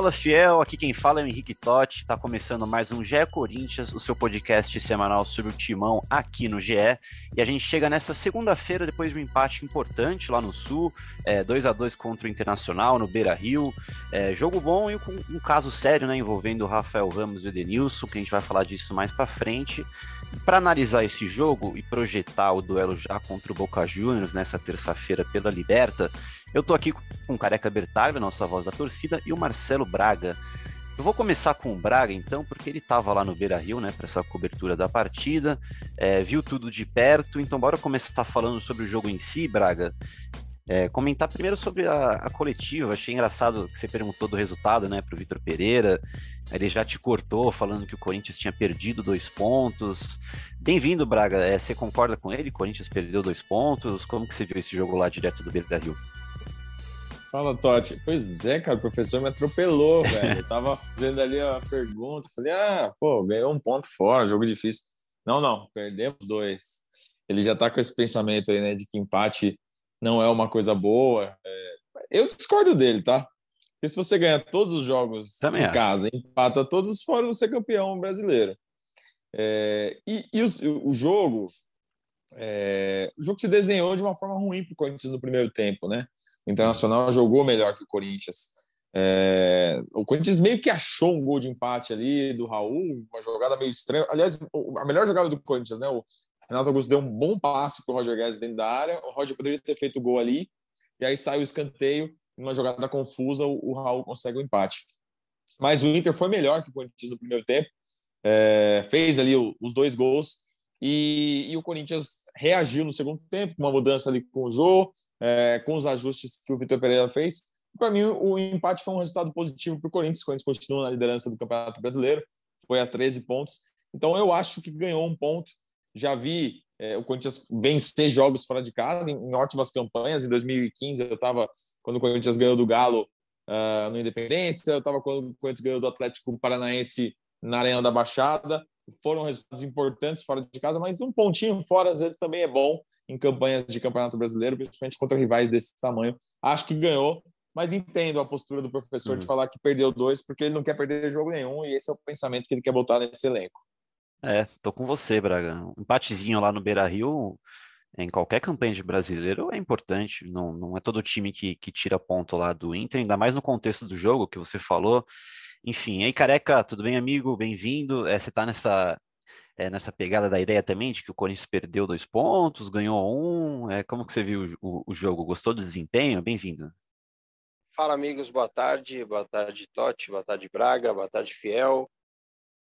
Fala, fiel! Aqui quem fala é o Henrique Totti. Tá começando mais um GE Corinthians, o seu podcast semanal sobre o timão aqui no GE. E a gente chega nessa segunda-feira depois de um empate importante lá no Sul, é, 2 a 2 contra o Internacional no Beira Rio. É, jogo bom e com um caso sério, né, envolvendo o Rafael Ramos e o Edenilson, que a gente vai falar disso mais para frente. Para analisar esse jogo e projetar o duelo já contra o Boca Juniors nessa terça-feira pela Liberta, eu tô aqui com o Careca Bertaglia, nossa voz da torcida, e o Marcelo Braga. Eu vou começar com o Braga, então, porque ele estava lá no Beira Rio, né, para essa cobertura da partida, é, viu tudo de perto. Então, bora começar falando sobre o jogo em si, Braga. É, comentar primeiro sobre a, a, coletiva. Achei engraçado que você perguntou do resultado, né, para o Vitor Pereira. Ele já te cortou falando que o Corinthians tinha perdido dois pontos. Bem-vindo, Braga. É, você concorda com ele? O Corinthians perdeu dois pontos. Como que você viu esse jogo lá direto do Beira Rio? Fala, Totti. Pois é, cara, o professor me atropelou, velho. Eu tava fazendo ali a pergunta, falei, ah, pô, ganhou um ponto fora, jogo difícil. Não, não, perdemos dois. Ele já tá com esse pensamento aí, né, de que empate não é uma coisa boa. É... Eu discordo dele, tá? Porque se você ganha todos os jogos Também em é. casa, empata todos fora, você é campeão brasileiro. É... E, e o, o, jogo, é... o jogo se desenhou de uma forma ruim para o Corinthians no primeiro tempo, né? O Internacional jogou melhor que o Corinthians. É, o Corinthians meio que achou um gol de empate ali do Raul, uma jogada meio estranha. Aliás, a melhor jogada do Corinthians, né? O Renato Augusto deu um bom passe para o Roger Guedes dentro da área. O Roger poderia ter feito o gol ali, e aí sai o escanteio. Numa jogada confusa, o, Raul consegue o empate. Mas o Inter foi melhor que o Corinthians no primeiro tempo, é, fez ali os dois gols. E, e, o Corinthians reagiu no segundo tempo, uma mudança ali com o Jô, é, com os ajustes que o Vitor Pereira fez. Para mim, o empate foi um resultado positivo para o Corinthians. O Corinthians continua na liderança do Campeonato Brasileiro, foi a 13 pontos. Então, eu acho que ganhou um ponto. Já vi é, o Corinthians vencer jogos fora de casa em, em ótimas campanhas. Em 2015, eu estava, quando o Corinthians ganhou do Galo uh, no Independência, eu estava quando o Corinthians ganhou do Atlético Paranaense na Arena da Baixada. Foram resultados importantes fora de casa, mas um pontinho fora às vezes também é bom em campanhas de Campeonato Brasileiro, principalmente contra rivais desse tamanho. Acho que ganhou, mas entendo a postura do professor uhum. de falar que perdeu dois, porque ele não quer perder jogo nenhum, e esse é o pensamento que ele quer botar nesse elenco. É, tô com você, Braga. Um empatezinho lá no Beira Rio, em qualquer campanha de brasileiro, é importante. Não, não é todo time que, que tira ponto lá do Inter, ainda mais no contexto do jogo que você falou. Enfim, aí, careca, tudo bem, amigo? Bem-vindo. É, você tá nessa é, nessa pegada da ideia também de que o Corinthians perdeu dois pontos, ganhou um. É, como que você viu o, o jogo? Gostou do desempenho? Bem-vindo. Fala, amigos. Boa tarde. Boa tarde, Totti. Boa tarde, Braga. Boa tarde, Fiel.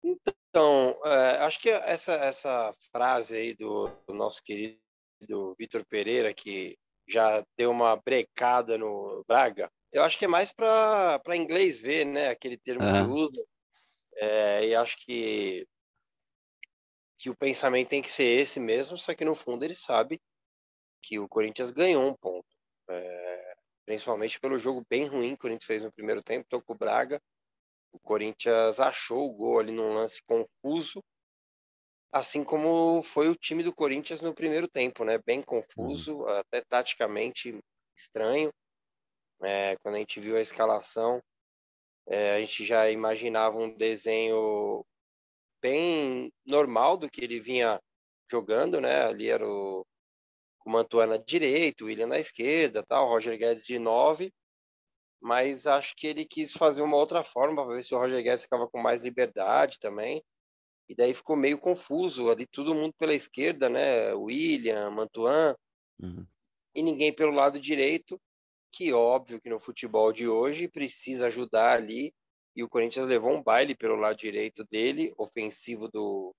Então, é, acho que essa, essa frase aí do, do nosso querido Vitor Pereira, que já deu uma brecada no Braga, eu acho que é mais para inglês ver, né? Aquele termo uhum. que usa. É, e acho que que o pensamento tem que ser esse mesmo, só que no fundo ele sabe que o Corinthians ganhou um ponto. É, principalmente pelo jogo bem ruim que o Corinthians fez no primeiro tempo, tocou o Braga. O Corinthians achou o gol ali num lance confuso, assim como foi o time do Corinthians no primeiro tempo, né? Bem confuso, uhum. até taticamente estranho. É, quando a gente viu a escalação, é, a gente já imaginava um desenho bem normal do que ele vinha jogando, né? Ali era o, o Mantuana direito, o William na esquerda, tal, o Roger Guedes de nove, mas acho que ele quis fazer uma outra forma para ver se o Roger Guedes ficava com mais liberdade também. E daí ficou meio confuso ali todo mundo pela esquerda, né? William, Mantuan, uhum. e ninguém pelo lado direito, que óbvio que no futebol de hoje precisa ajudar ali e o Corinthians levou um baile pelo lado direito dele, ofensivo do,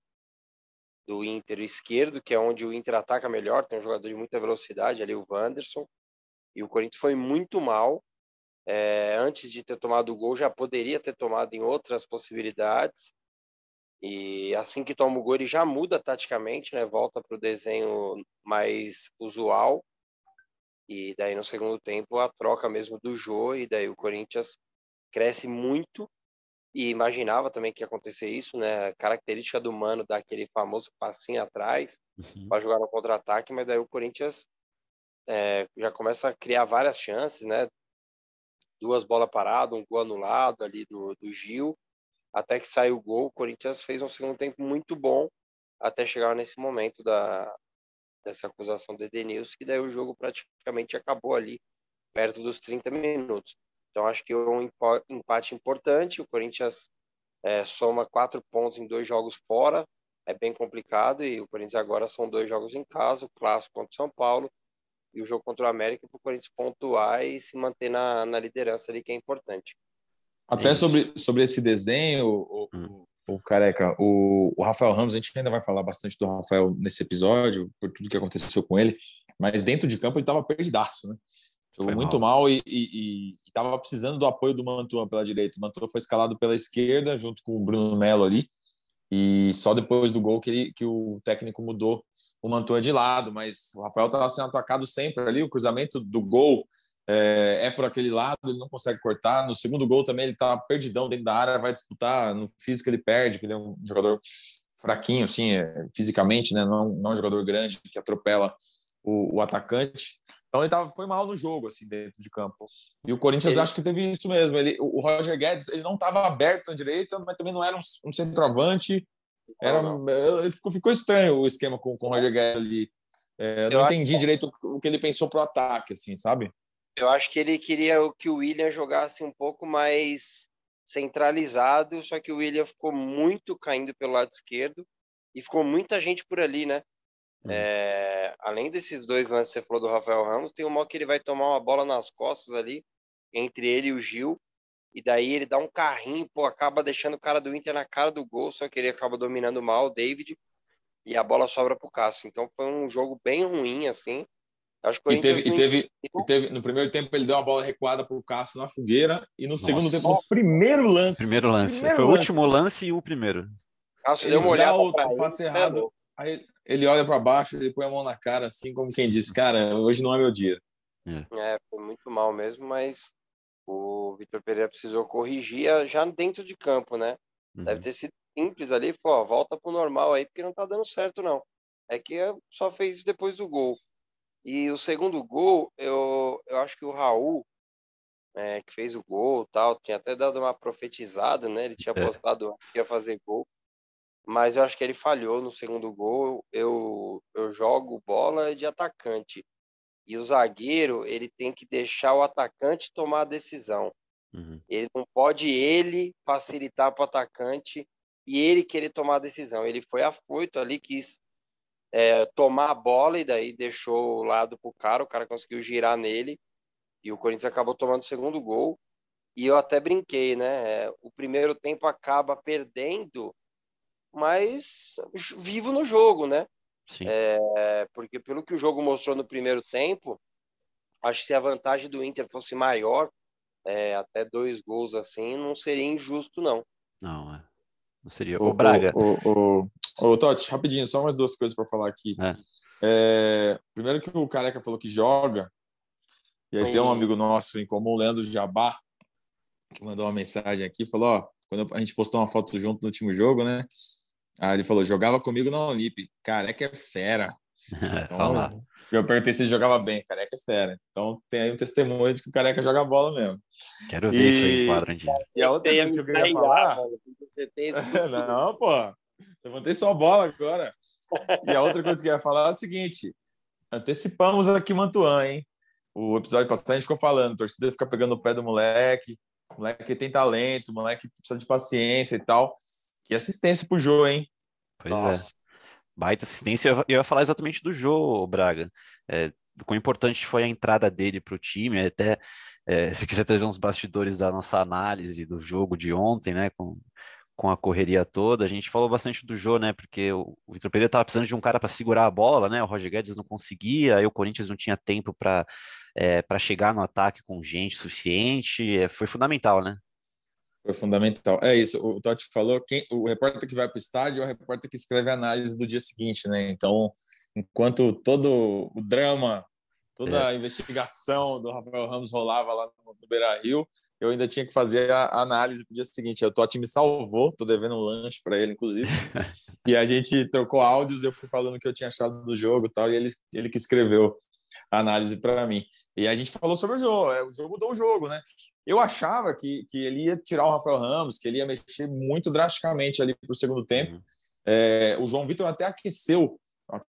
do Inter esquerdo, que é onde o Inter ataca melhor, tem um jogador de muita velocidade ali, o Wanderson, e o Corinthians foi muito mal. É, antes de ter tomado o gol, já poderia ter tomado em outras possibilidades. E assim que toma o gol, ele já muda taticamente, né? Volta para o desenho mais usual. E daí no segundo tempo a troca mesmo do Jô, e daí o Corinthians cresce muito e imaginava também que ia acontecer isso, né? A característica do Mano dar aquele famoso passinho atrás uhum. para jogar no contra-ataque, mas daí o Corinthians é, já começa a criar várias chances, né? Duas bolas paradas, um gol anulado ali do, do Gil, até que saiu o gol. O Corinthians fez um segundo tempo muito bom até chegar nesse momento da, dessa acusação do Edenilson, que daí o jogo praticamente acabou ali perto dos 30 minutos. Então, acho que é um empate importante. O Corinthians é, soma quatro pontos em dois jogos fora. É bem complicado. E o Corinthians agora são dois jogos em casa: o clássico contra o São Paulo e o jogo contra o América para o Corinthians pontuar e se manter na, na liderança ali, que é importante. Até sobre, sobre esse desenho, o, hum. O, Careca, o, o, Rafael Ramos, a gente ainda vai falar bastante do Rafael nesse episódio, por tudo que aconteceu com ele, mas dentro de campo ele estava perdidaço, né? Jogou foi muito mal, mal e estava precisando do apoio do Mantua pela direita. O Mantua foi escalado pela esquerda, junto com o Bruno Melo ali. E só depois do gol que, ele, que o técnico mudou o Mantua de lado. Mas o Rafael estava sendo atacado sempre ali. O cruzamento do gol é, é, por aquele lado, ele não consegue cortar. No segundo gol também ele está perdidão dentro da área, vai disputar. No físico ele perde, que ele é um jogador fraquinho, assim, é, fisicamente, né? Não, não é um jogador grande que atropela o, o, atacante. Então ele tava, foi mal no jogo, assim, dentro de campo. E o Corinthians ele... acho que teve isso mesmo. Ele, o Roger Guedes ele não estava aberto na direita, mas também não era um, um centroavante. Era, ficou, ficou estranho o esquema com, com o Roger Guedes ali. É, eu não entendi que... direito o que ele pensou pro ataque, assim, sabe? Eu acho que ele queria que o William jogasse um pouco mais centralizado, só que o William ficou muito caindo pelo lado esquerdo e ficou muita gente por ali, né? Hum. É, além desses dois lances que você falou do Rafael Ramos, tem uma que ele vai tomar uma bola nas costas ali, entre ele e o Gil, e daí ele dá um carrinho, pô, acaba deixando o cara do Inter na cara do gol, só que ele acaba dominando mal o David, e a bola sobra pro Cássio. Então foi um jogo bem ruim, assim. Acho que e teve, e teve, e teve, no primeiro tempo ele deu uma bola recuada pro Cássio na fogueira, e no Nossa. segundo tempo, no primeiro lance. Primeiro lance. Primeiro foi lance. o último lance e o primeiro. Cássio deu uma olhada o passe errado. Aí ele olha para baixo, ele põe a mão na cara, assim como quem diz, cara, hoje não é meu dia. É, foi muito mal mesmo, mas o Vitor Pereira precisou corrigir já dentro de campo, né? Uhum. Deve ter sido simples ali, falou, ó, volta pro normal aí, porque não tá dando certo, não. É que só fez isso depois do gol. E o segundo gol, eu, eu acho que o Raul, é, que fez o gol tal, tinha até dado uma profetizada, né? Ele tinha é. postado que ia fazer gol mas eu acho que ele falhou no segundo gol. Eu, eu jogo bola de atacante. E o zagueiro, ele tem que deixar o atacante tomar a decisão. Uhum. Ele não pode ele facilitar para o atacante e ele querer tomar a decisão. Ele foi afoito ali, quis é, tomar a bola e daí deixou o lado para o cara. O cara conseguiu girar nele e o Corinthians acabou tomando o segundo gol. E eu até brinquei, né? O primeiro tempo acaba perdendo mas vivo no jogo, né? Sim. É, porque pelo que o jogo mostrou no primeiro tempo, acho que se a vantagem do Inter fosse maior, é, até dois gols assim, não seria injusto, não. Não. Não seria. O, o Braga. O, o, o, o Totti, rapidinho, só umas duas coisas para falar aqui. É. É, primeiro que o Careca falou que joga, e aí tem um amigo nosso em comum, Leandro Jabá, que mandou uma mensagem aqui, falou, ó, quando a gente postou uma foto junto no último jogo, né? Ah, ele falou, jogava comigo na Olymp. Careca é fera. Então, eu perguntei se ele jogava bem. Careca é fera. Então tem aí um testemunho de que o Careca joga bola mesmo. Quero ver e... isso aí, quadradinho. E a outra coisa que eu queria falar... Não, pô. Levantei só bola agora. E a outra coisa que eu ia falar é o seguinte. Antecipamos aqui Mantuan, hein? O episódio passado a gente ficou falando, a torcida fica pegando o pé do moleque, o moleque tem talento, o moleque precisa de paciência e tal. Que assistência pro Jô, hein? Pois é. Nossa. é. Baita assistência. Eu, ia falar exatamente do Jô, Braga. É, do quão importante foi a entrada dele para o time. Até é, se quiser trazer uns bastidores da nossa análise do jogo de ontem, né? Com, com a correria toda. A gente falou bastante do Jô, né? Porque o, o Vitor Pereira estava precisando de um cara para segurar a bola, né? O Roger Guedes não conseguia, aí o Corinthians não tinha tempo para é, para chegar no ataque com gente suficiente. É, foi fundamental, né? Foi fundamental. É isso. O Totti falou: quem, o repórter que vai para o estádio é o repórter que escreve a análise do dia seguinte, né? Então, enquanto todo o drama toda é. a investigação do Rafael Ramos rolava lá no, no Beira Rio, eu ainda tinha que fazer a, a análise pro dia seguinte. O Totti me salvou, tô devendo um lanche para ele, inclusive. e a gente trocou áudios, eu fui falando o que eu tinha achado do jogo e tal, e ele, ele que escreveu análise para mim. E a gente falou sobre o jogo, é, o jogo mudou o jogo, né? Eu achava que, que ele ia tirar o Rafael Ramos, que ele ia mexer muito drasticamente ali para o segundo tempo. Uhum. É, o João Vitor até aqueceu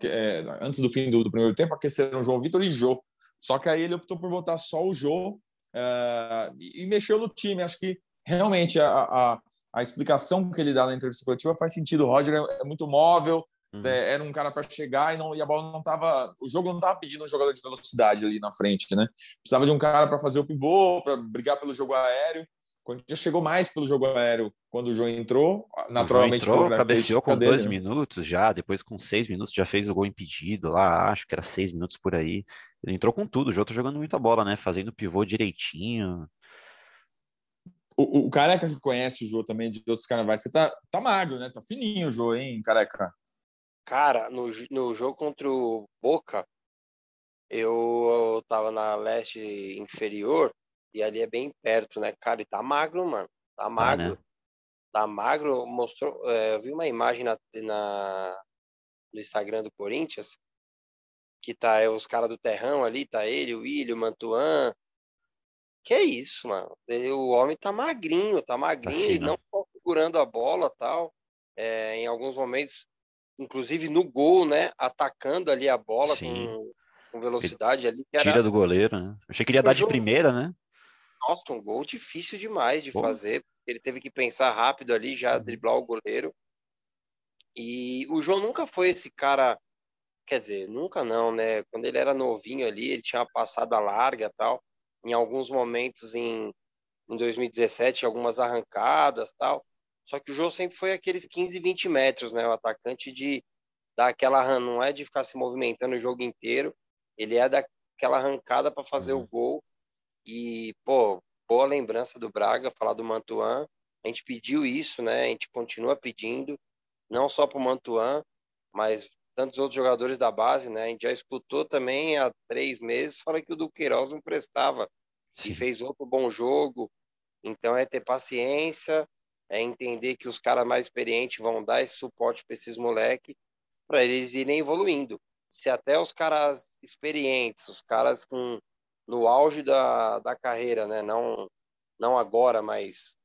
é, antes do fim do, do, primeiro tempo, aqueceram João Vitor e Jô. Só que aí ele optou por botar só o Jô é, e, mexeu no time. Acho que realmente a, a, a, explicação que ele dá na entrevista coletiva faz sentido. O Roger é, é muito móvel, uhum. é, era um cara para chegar e, não, e a bola não estava. O jogo não estava pedindo um jogador de velocidade ali na frente, né? Precisava de um cara para fazer o pivô, para brigar pelo jogo aéreo. Quando já chegou mais pelo jogo aéreo, quando o João entrou, naturalmente. O João entrou, cabeceou com dele, dois né? minutos já, depois com seis minutos já fez o gol impedido lá, acho que era seis minutos por aí. Ele entrou com tudo, o João tá jogando muita bola, né? Fazendo pivô direitinho. O, o careca que conhece o João também de outros carnavais, você tá, tá magro, né? Tá fininho o João, hein, careca? Cara, no, no jogo contra o Boca, eu, eu tava na leste inferior e ali é bem perto, né? Cara, e tá magro, mano. Tá magro. Tá, né? tá magro. Mostrou. É, eu vi uma imagem na, na, no Instagram do Corinthians que tá é, os caras do terrão ali, tá ele, o William, o Mantuan. Que é isso, mano. Ele, o homem tá magrinho, tá magrinho tá e não tá segurando a bola tal. É, em alguns momentos, inclusive no gol, né? Atacando ali a bola com, com, velocidade ali. Tira era... do goleiro, né? Achei que ele ia dar de primeira, né? Nossa, um gol difícil demais de Pô. fazer. Ele teve que pensar rápido ali, já uhum. driblar o goleiro. E o João nunca foi esse cara, quer dizer, nunca não, né? Quando ele era novinho ali, ele tinha uma passada larga tal. Em alguns momentos em, em 2017, algumas arrancadas tal. Só que o João sempre foi aqueles 15, 20 metros, né? O atacante de dar aquela não é de ficar se movimentando o jogo inteiro, ele é daquela arrancada para fazer uhum. o gol e, pô, boa lembrança do Braga, falar do Mantuan. A gente pediu isso, né? A gente continua pedindo, não só para o Mantuan, mas tantos outros jogadores da base, né? A gente já escutou também há três meses falar que o Duqueiroz não prestava e fez outro bom jogo. Então é ter paciência, é entender que os caras mais experientes vão dar esse suporte para esses moleques para eles irem evoluindo. Se até os caras experientes, os caras com no auge da, da carreira, né? Não, não agora, mas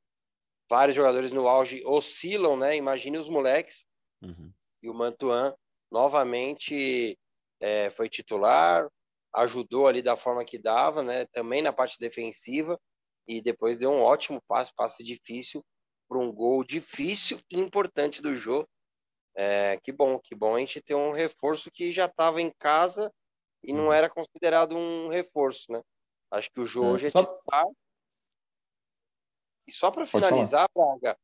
vários jogadores no auge oscilam, né? Imagine os moleques. Uhum. E o Mantuan novamente é, foi titular, ajudou ali da forma que dava, né? Também na parte defensiva e depois deu um ótimo passe, passe difícil para um gol difícil e importante do jogo. É, que bom, que bom a gente ter um reforço que já estava em casa e não uhum. era considerado um reforço, né? Acho que o Jô é, hoje é só... titular. E só para finalizar, Braga,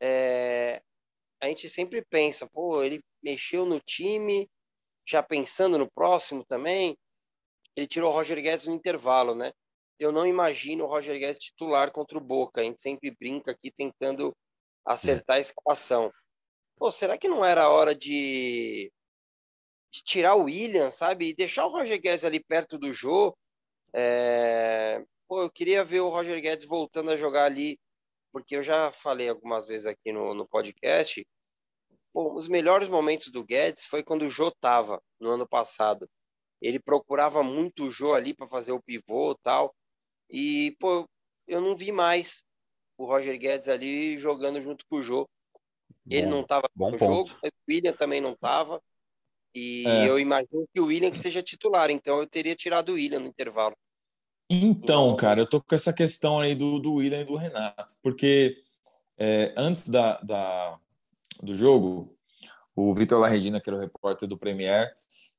é... a gente sempre pensa, pô, ele mexeu no time, já pensando no próximo também. Ele tirou o Roger Guedes no intervalo, né? Eu não imagino o Roger Guedes titular contra o Boca. A gente sempre brinca aqui tentando acertar a escalação. Pô, será que não era hora de de tirar o William, sabe? E deixar o Roger Guedes ali perto do Jô. É... Pô, eu queria ver o Roger Guedes voltando a jogar ali, porque eu já falei algumas vezes aqui no, no podcast. Pô, os melhores momentos do Guedes foi quando o Jô tava no ano passado. Ele procurava muito o Jô ali para fazer o pivô tal. E, pô, eu não vi mais o Roger Guedes ali jogando junto com o Jô. Ele bom, não estava no jogo, o William também não estava. E é. eu imagino que o William que seja titular, então eu teria tirado o William no intervalo. Então, então cara, eu tô com essa questão aí do, do William e do Renato, porque é, antes da, da, do jogo, o Vitor Larredina, que era o repórter do Premier,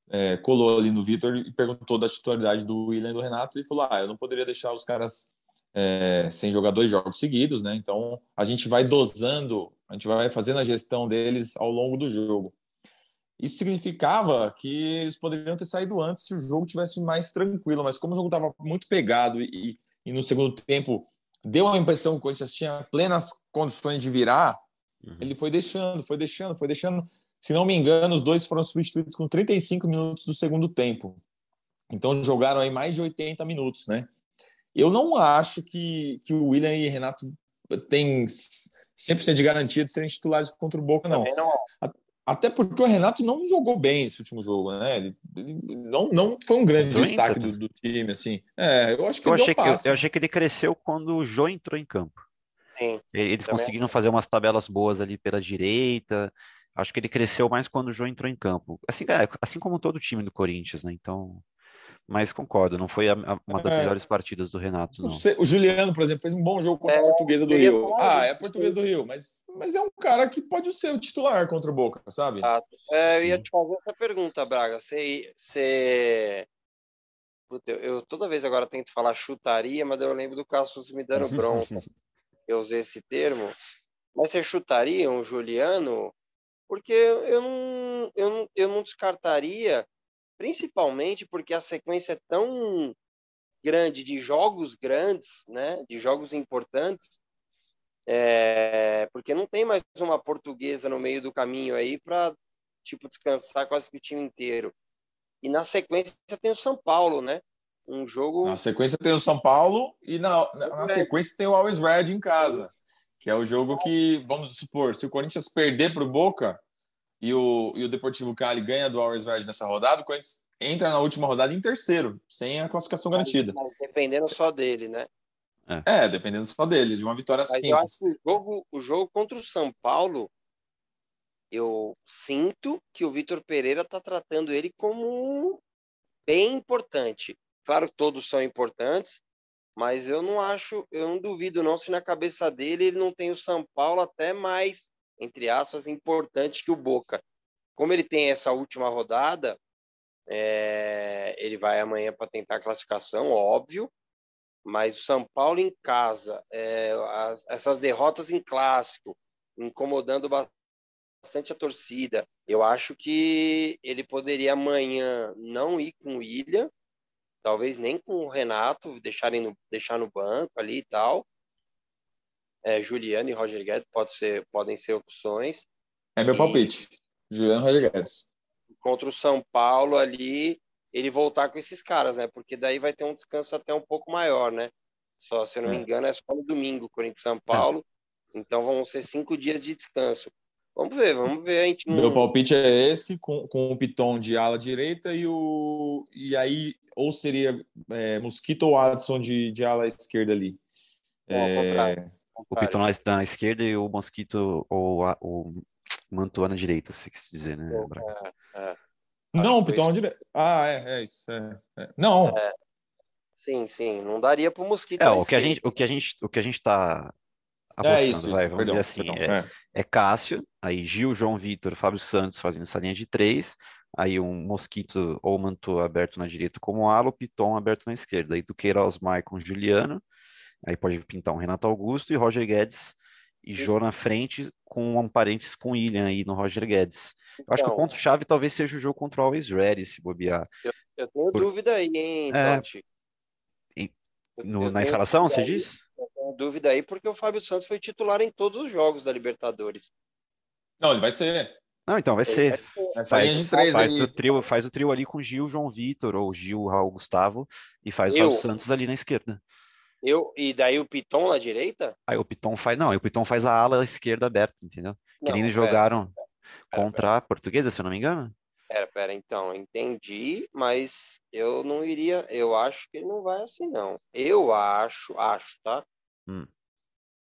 é, colou ali no Vitor e perguntou da titularidade do William e do Renato e falou: Ah, eu não poderia deixar os caras é, sem jogar dois jogos seguidos, né? Então a gente vai dosando A gente vai fazendo a gestão deles ao longo do jogo. Isso significava que eles poderiam ter saído antes se o jogo tivesse mais tranquilo, mas como o jogo estava muito pegado e, e, no segundo tempo deu a impressão que o Corinthians tinha plenas condições de virar, uhum. ele foi deixando, foi deixando, foi deixando. Se não me engano, os dois foram substituídos com 35 minutos do segundo tempo. Então jogaram aí mais de 80 minutos, né? Eu não acho que, que o William e Renato têm 100% de garantia de serem titulares contra o Boca, não. não. Até porque o Renato não jogou bem esse último jogo, né? Ele, ele não, não foi um grande destaque do, do, time, assim. É, eu acho que eu achei que, eu achei que ele cresceu quando o Jô entrou em campo. Sim, Eles também. conseguiram fazer umas tabelas boas ali pela direita. Acho que ele cresceu mais quando o Jô entrou em campo. Assim, é, assim como todo o time do Corinthians, né? Então, mas concordo, não foi a, a, uma das é. melhores partidas do Renato, não. O Juliano, por exemplo, fez um bom jogo contra é, a Portuguesa do Rio. Bom, ah, é a Portuguesa do Rio, mas, mas é um cara que pode ser o titular contra o Boca, sabe? É, eu ia te fazer essa pergunta, Braga. Você. você... Eu, eu, toda vez agora tento falar chutaria, mas eu lembro do Cassius me dando bronca. eu usei esse termo. Mas você chutaria um Juliano? Porque eu não, eu não, eu não descartaria principalmente porque a sequência é tão grande de jogos grandes, né, de jogos importantes, é, porque não tem mais uma portuguesa no meio do caminho aí para tipo descansar quase que o time inteiro. E na sequência tem o São Paulo, né? Um jogo. Na sequência tem o São Paulo e na, na, na sequência tem o Always Red em casa, que é o jogo que, vamos supor, se o Corinthians perder para o Boca, e o, e o Deportivo Cali ganha do Always Red nessa rodada, o Corinthians entra na última rodada em terceiro, sem a classificação garantida. Mas dependendo só dele, né? É. é, dependendo só dele, de uma vitória Mas simples. Eu acho que o jogo, o jogo contra o São Paulo, eu sinto que o Vitor Pereira está tratando ele como bem importante. Claro que todos são importantes, mas eu não acho, eu não duvido não se na cabeça dele ele não tem o São Paulo até mais entre aspas, importante que o Boca. Como ele tem essa última rodada, é, ele vai amanhã para tentar a classificação, óbvio, mas o São Paulo em casa, é, as, essas derrotas em clássico, incomodando bastante a torcida, eu acho que ele poderia amanhã não ir com o Ilha, talvez nem com o Renato, deixarem no, deixar no banco ali e tal, é, Juliano e Roger Guedes pode ser, podem ser opções. É meu e... palpite. Juliano e Roger Guedes. Contra o São Paulo ali, ele voltar com esses caras, né? Porque daí vai ter um descanso até um pouco maior, né? Só, se eu não é. me engano, é só no domingo, Corinthians São Paulo. É. Então vão ser cinco dias de descanso. Vamos ver, vamos ver. A gente não... Meu palpite é esse, com, com o Piton de ala direita e o. E aí, ou seria é, Mosquito ou Adson de, de ala esquerda ali. Bom, é... O Piton na esquerda e o Mosquito ou a, o Mantua na direita, se quis dizer, né? É, é. Não, o Piton na direita. Ah, é, é isso. É, é. Não. É. Sim, sim, não daria para o Mosquito. É, o que, a gente, o que a gente, o que a gente está apostando, é isso, vai, vamos perdão, dizer assim, perdão, é, é, Cássio, aí Gil, João Vitor, Fábio Santos fazendo essa linha de três, aí um Mosquito ou Mantua aberto na direita como ala, o Piton aberto na esquerda, aí do Queiroz, Maicon, Juliano, Aí pode pintar um Renato Augusto e Roger Guedes e Jô na frente com um parentes com William aí no Roger Guedes. Eu acho que o então. ponto-chave talvez seja o jogo contra o Always Ready, se bobear. Eu, eu tenho Por... dúvida aí, hein, é... No, na escalação, você diz? Eu tenho dúvida aí, porque o Fábio Santos foi titular em todos os jogos da Libertadores. Não, ele vai ser. Não, então vai ser. Vai faz, faz, o trio, faz o trio ali com Gil, João Vitor, ou Gil, Raul Gustavo, e faz eu, o Fábio Santos ali na esquerda. Eu, e daí o Piton na direita? Aí o Piton faz. Não, o Piton faz a ala esquerda aberta, entendeu? Não, que eles jogaram pera, pera, contra pera. a portuguesa, se eu não me engano. Pera, pera, então, entendi, mas eu não iria. Eu acho que ele não vai assim, não. Eu acho, acho, tá? Hum.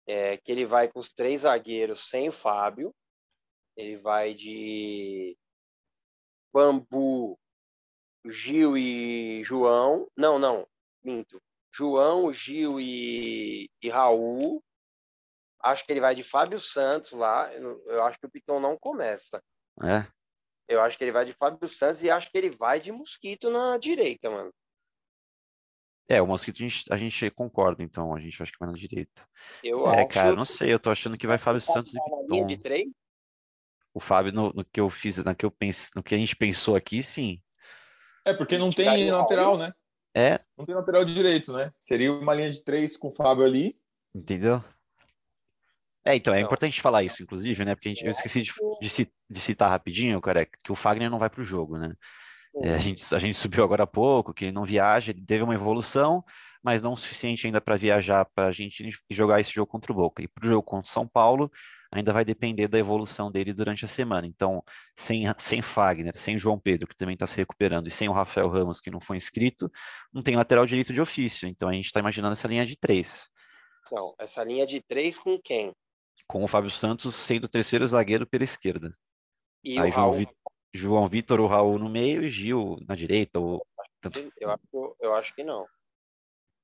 É, que ele vai com os três zagueiros sem o Fábio. Ele vai de Bambu, Gil e João. Não, não, minto. João, Gil e, e Raul. Acho que ele vai de Fábio Santos lá. Eu, eu acho que o Piton não começa. É. Eu acho que ele vai de Fábio Santos e acho que ele vai de Mosquito na direita, mano. É, o Mosquito a gente, a gente concorda, então, a gente acha que vai na direita. Eu É, acho cara, não sei, eu tô achando que vai Fábio Santos e linha de Piton. três. O Fábio, no, no que eu fiz, no que eu pense, no que a gente pensou aqui, sim. É, porque não tem lateral, né? É, Não tem lateral direito, né? Seria uma linha de três com o Fábio ali. entendeu? É, então, é Não. importante falar isso, inclusive, né? Porque a gente, eu esqueci de, de de citar rapidinho, cara, que o Fagner não vai pro jogo, né? É, a gente, a gente subiu agora há pouco, que ele não viaja, ele teve uma evolução, mas não o suficiente ainda para viajar para a Argentina e jogar esse jogo contra o Boca. E para o jogo contra o São Paulo, ainda vai depender da evolução dele durante a semana. Então, sem, sem Fagner, sem João Pedro, que também está se recuperando, e sem o Rafael Ramos, que não foi inscrito, não tem lateral direito de ofício. Então, a gente está imaginando essa linha de três, Não, essa linha de três com quem? com o Fábio Santos sendo o terceiro zagueiro pela esquerda. E Aí o João, João Vitor, o Raul no meio e Gil na direita. Ou, tanto, Eu acho, eu acho que não.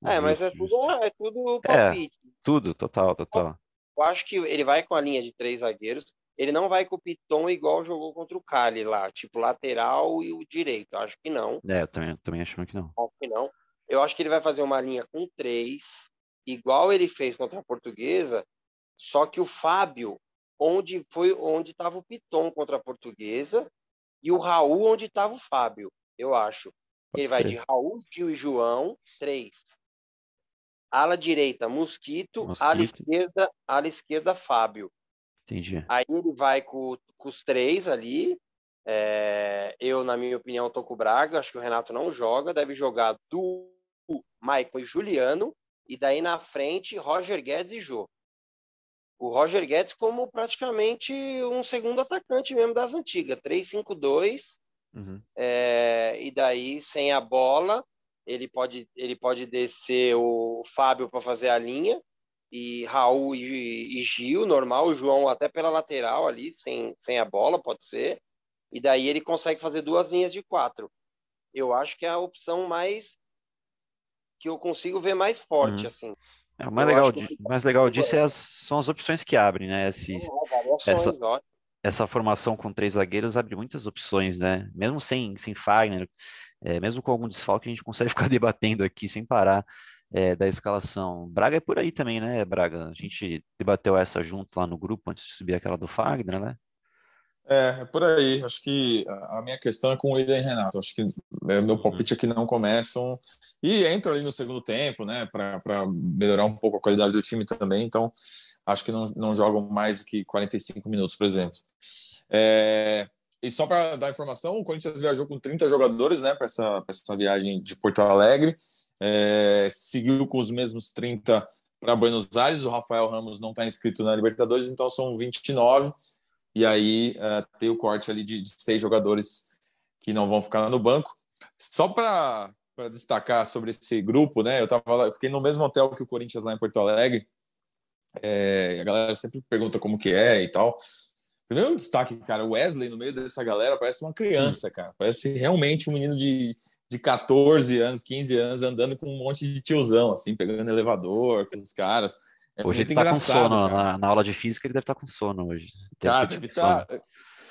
É, mas é justo, tudo, é tudo É. palpite. Tudo, total, total. Eu acho que ele vai com a linha de três zagueiros. Ele não vai com o Piton igual jogou contra o Cali lá, tipo lateral e o direito. Acho que não. É, eu também, também acho que não. Acho que não. Eu acho que ele vai fazer uma linha com três, igual ele fez contra a Portuguesa, só que o Fábio, onde foi onde estava o Piton contra a Portuguesa, e o Raul onde estava o Fábio, eu acho. Pode ele vai ser. de Raul, Gil e João, três. Ala direita, Mosquito, ala Mosquito. esquerda, ala esquerda, Fábio. Entendi. Aí ele vai com, com os três ali. É, eu, na minha opinião, tô com o Braga. Acho que o Renato não joga. Deve jogar do Michael e Juliano. E daí na frente, Roger Guedes e Jô. O Roger Guedes como praticamente um segundo atacante mesmo das antigas. 3-5-2. Uhum. É, e daí, sem a bola, ele pode, ele pode descer o Fábio para fazer a linha, e Raul e, e Gil, normal, o João até pela lateral ali, sem, sem a bola, pode ser. E daí ele consegue fazer duas linhas de quatro. Eu acho que é a opção mais que eu consigo ver mais forte, Uhum. assim. É, o mais Eu legal, que mais legal disso é as- são as opções que abrem, né? Esse- Variações, essa- ó. essa formação com três zagueiros abre muitas opções, né? Mesmo sem, sem Fagner, é, mesmo com algum desfalque, a gente consegue ficar debatendo aqui sem parar é, da escalação. Braga é por aí também, né, Braga? A gente debateu essa junto lá no grupo antes de subir aquela do Fagner, né? É, é por aí. Acho que a minha questão é com o Ida e Renato. Acho que é, meu palpite é que não começam e entram ali no segundo tempo, né, para melhorar um pouco a qualidade do time também. Então, acho que não, não jogam mais do que 45 minutos, por exemplo. É, e só para dar informação, o Corinthians viajou com 30 jogadores, né, para essa, essa viagem de Porto Alegre. É, seguiu com os mesmos 30 para Buenos Aires. O Rafael Ramos não está inscrito na Libertadores, então são 29 e aí uh, tem o corte ali de, de, seis jogadores que não vão ficar no banco. Só para destacar sobre esse grupo, né? Eu tava lá, eu fiquei no mesmo hotel que o Corinthians lá em Porto Alegre. É, a galera sempre pergunta como que é e tal. Primeiro destaque, cara, o Wesley no meio dessa galera parece uma criança, cara. Parece realmente um menino de, de 14 anos, 15 anos, andando com um monte de tiozão, assim, pegando elevador com os caras. É hoje ele tá com sono, na, na, aula de física ele deve estar tá com sono hoje. Cara, deve tá,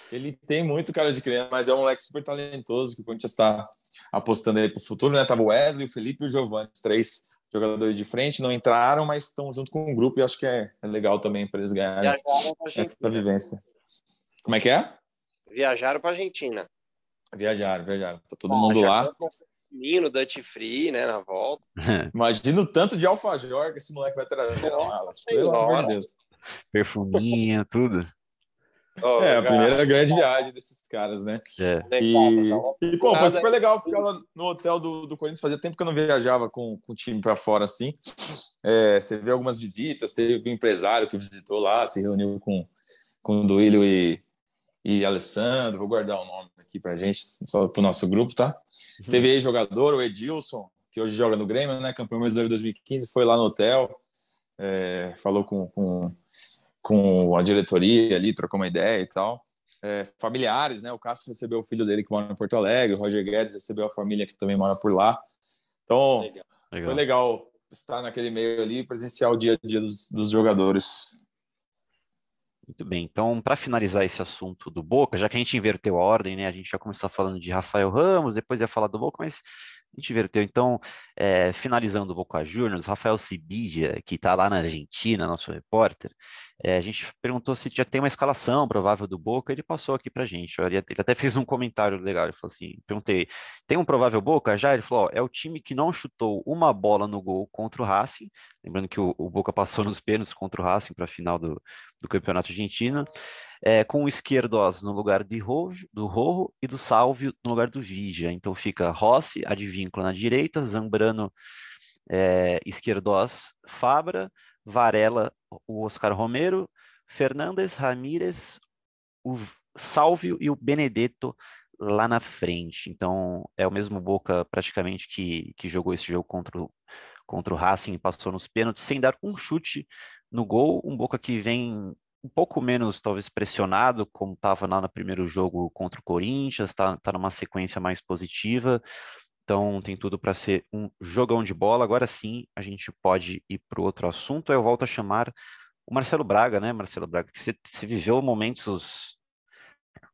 ele tem muito cara de criança, mas é um moleque super talentoso que o Corinthians está apostando aí para o futuro, né? Tava o Wesley, o Felipe e o Giovanni, os três jogadores de frente, não entraram, mas estão junto com o grupo e acho que é, é legal também para eles ganharem essa vivência. Como é que é? Viajaram para Argentina. Viajaram, viajaram. Tá todo ah, mundo lá. Menino, Dutch Free, né, na volta. Imagina o tanto de alfajor que esse moleque vai trazer na mala. Pelo amor de Deus. Perfuminho, tudo. Oh, é, a primeira grande viagem desses caras, né? É. E, e, pô, foi super legal ficar lá no hotel do, do Corinthians. Fazia tempo que eu não viajava com, com o time para fora assim. É, você vê algumas visitas, teve um empresário que visitou lá, se reuniu com, com o Duílio e, e Alessandro. Vou guardar o nome aqui pra gente, só pro nosso grupo, tá? Uhum. Teve aí jogador, o Edilson, que hoje joga no Grêmio, né? Campeão brasileiro 2015, foi lá no hotel, é, falou com, com, com a diretoria ali, trocou uma ideia e tal. É, familiares, né? O Cássio recebeu o filho dele que mora em Porto Alegre, o Roger Guedes recebeu a família que também mora por lá. Então, legal. foi legal estar naquele meio ali e presenciar o dia a dia dos, dos jogadores. Muito bem, então para finalizar esse assunto do Boca, já que a gente inverteu a ordem, né, a gente já começou falando de Rafael Ramos, depois ia falar do Boca, mas A gente inverteu. Então, é, finalizando o Boca Juniors, Rafael Sibidia, que está lá na Argentina, nosso repórter, é, a gente perguntou se já tem uma escalação provável do Boca, ele passou aqui para a gente. Ele até fez um comentário legal, ele falou assim, perguntei, tem um provável Boca já? Ele falou, ó, é o time que não chutou uma bola no gol contra o Racing, lembrando que o, o Boca passou nos pênaltis contra o Racing para a final do, do Campeonato Argentino, é, com o Esquerdos no lugar de Rojo, do Rojo e do Salvio no lugar do Vigia. Então fica Rossi, Advíncula na direita, Zambrano, é, Esquerdos, Fabra, Varela, o Oscar Romero, Fernandes, Ramírez, o Salvio e o Benedetto lá na frente. Então é o mesmo Boca praticamente que, que jogou esse jogo contra o, contra o Racing passou nos pênaltis sem dar um chute no gol. Um Boca que vem um pouco menos, talvez, pressionado, como estava lá no primeiro jogo contra o Corinthians, está tá numa sequência mais positiva. Então tem tudo para ser um jogão de bola. Agora sim, a gente pode ir para outro assunto. Eu volto a chamar o Marcelo Braga, né, Marcelo Braga? Você, você viveu momentos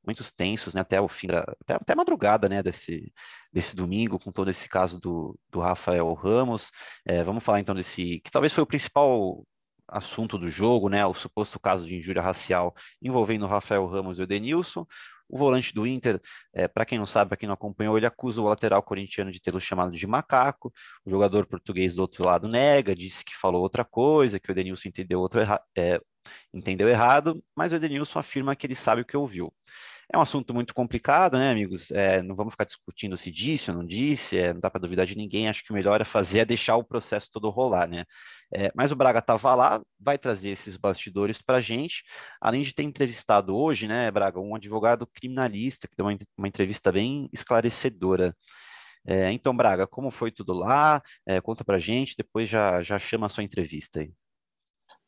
muitos tensos, né, até o fim da, até, até a madrugada, né, desse, desse domingo, com todo esse caso do, do Rafael Ramos. É, vamos falar então desse, que talvez foi o principal assunto do jogo, né, o suposto caso de injúria racial envolvendo Rafael Ramos e o Edenilson. O volante do Inter, é, para quem não sabe, para quem não acompanhou, ele acusa o lateral corintiano de tê-lo chamado de macaco. O jogador português do outro lado nega, disse que falou outra coisa, que o Edenilson entendeu, outro é, entendeu errado, mas o Edenilson afirma que ele sabe o que ouviu. É um assunto muito complicado, né, amigos? É, não vamos ficar discutindo se disse ou não disse, é, não dá para duvidar de ninguém. Acho que o melhor é fazer é deixar o processo todo rolar, né? É, mas o Braga estava lá, vai trazer esses bastidores para a gente, além de ter entrevistado hoje, né, Braga, um advogado criminalista que deu uma, uma entrevista bem esclarecedora. É, então, Braga, como foi tudo lá? É, conta a gente, depois já, já chama a sua entrevista aí.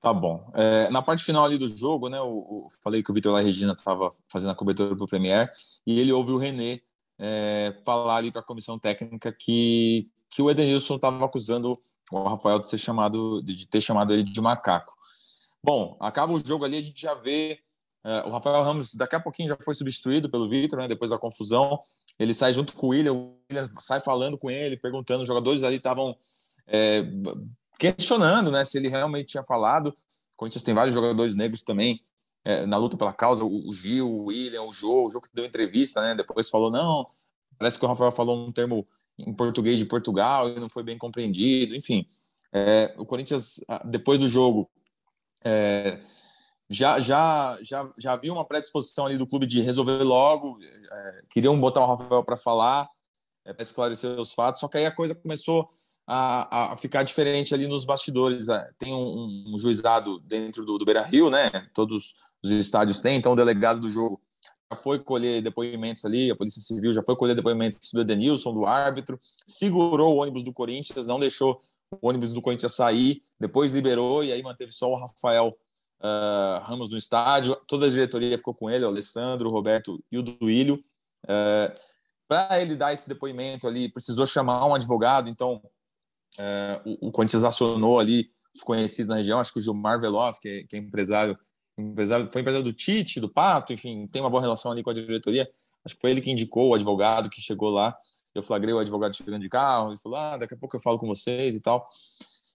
Tá bom. É, na parte final ali do jogo, né, eu, falei que o Vitor La Regina estava fazendo a cobertura para o Premier e ele ouve o René é, falar ali para a comissão técnica que, que o Edenilson estava acusando o Rafael de ser chamado de ter chamado ele de macaco. Bom, acaba o jogo ali, a gente já vê é, o Rafael Ramos daqui a pouquinho já foi substituído pelo Vitor, né, depois da confusão. Ele sai junto com o William, o William sai falando com ele, perguntando. Os jogadores ali estavam é, questionando né, se ele realmente tinha falado. O Corinthians tem vários jogadores negros também é, na luta pela causa, o, Gil, o William, o Jô, o Jô que deu entrevista, né, depois falou, não, parece que o Rafael falou um termo em português de Portugal e não foi bem compreendido, enfim. É, o Corinthians, depois do jogo, é, já, já, já, já havia uma predisposição ali do clube de resolver logo, é, queriam botar o Rafael para falar, é, para esclarecer os fatos, só que aí a coisa começou a, a ficar diferente ali nos bastidores. É, tem um, um juizado dentro do, do Beira Rio, né? Todos os estádios têm, então o delegado do jogo já foi colher depoimentos ali, a Polícia Civil já foi colher depoimentos do Edenilson, do árbitro, segurou o ônibus do Corinthians, não deixou o ônibus do Corinthians sair, depois liberou e aí manteve só o Rafael uh, Ramos no estádio. Toda a diretoria ficou com ele, o Alessandro, o Roberto e o Duílio. Uh, Para ele dar esse depoimento ali, precisou chamar um advogado, então é, o, o, Corinthians acionou ali os conhecidos na região, acho que o Gilmar Veloz, que é, que é empresário, empresário, foi empresário do Tite, do Pato, enfim, tem uma boa relação ali com a diretoria. Acho que foi ele que indicou o advogado que chegou lá. Eu flagrei o advogado chegando de carro, ele falou: ah, daqui a pouco eu falo com vocês e tal.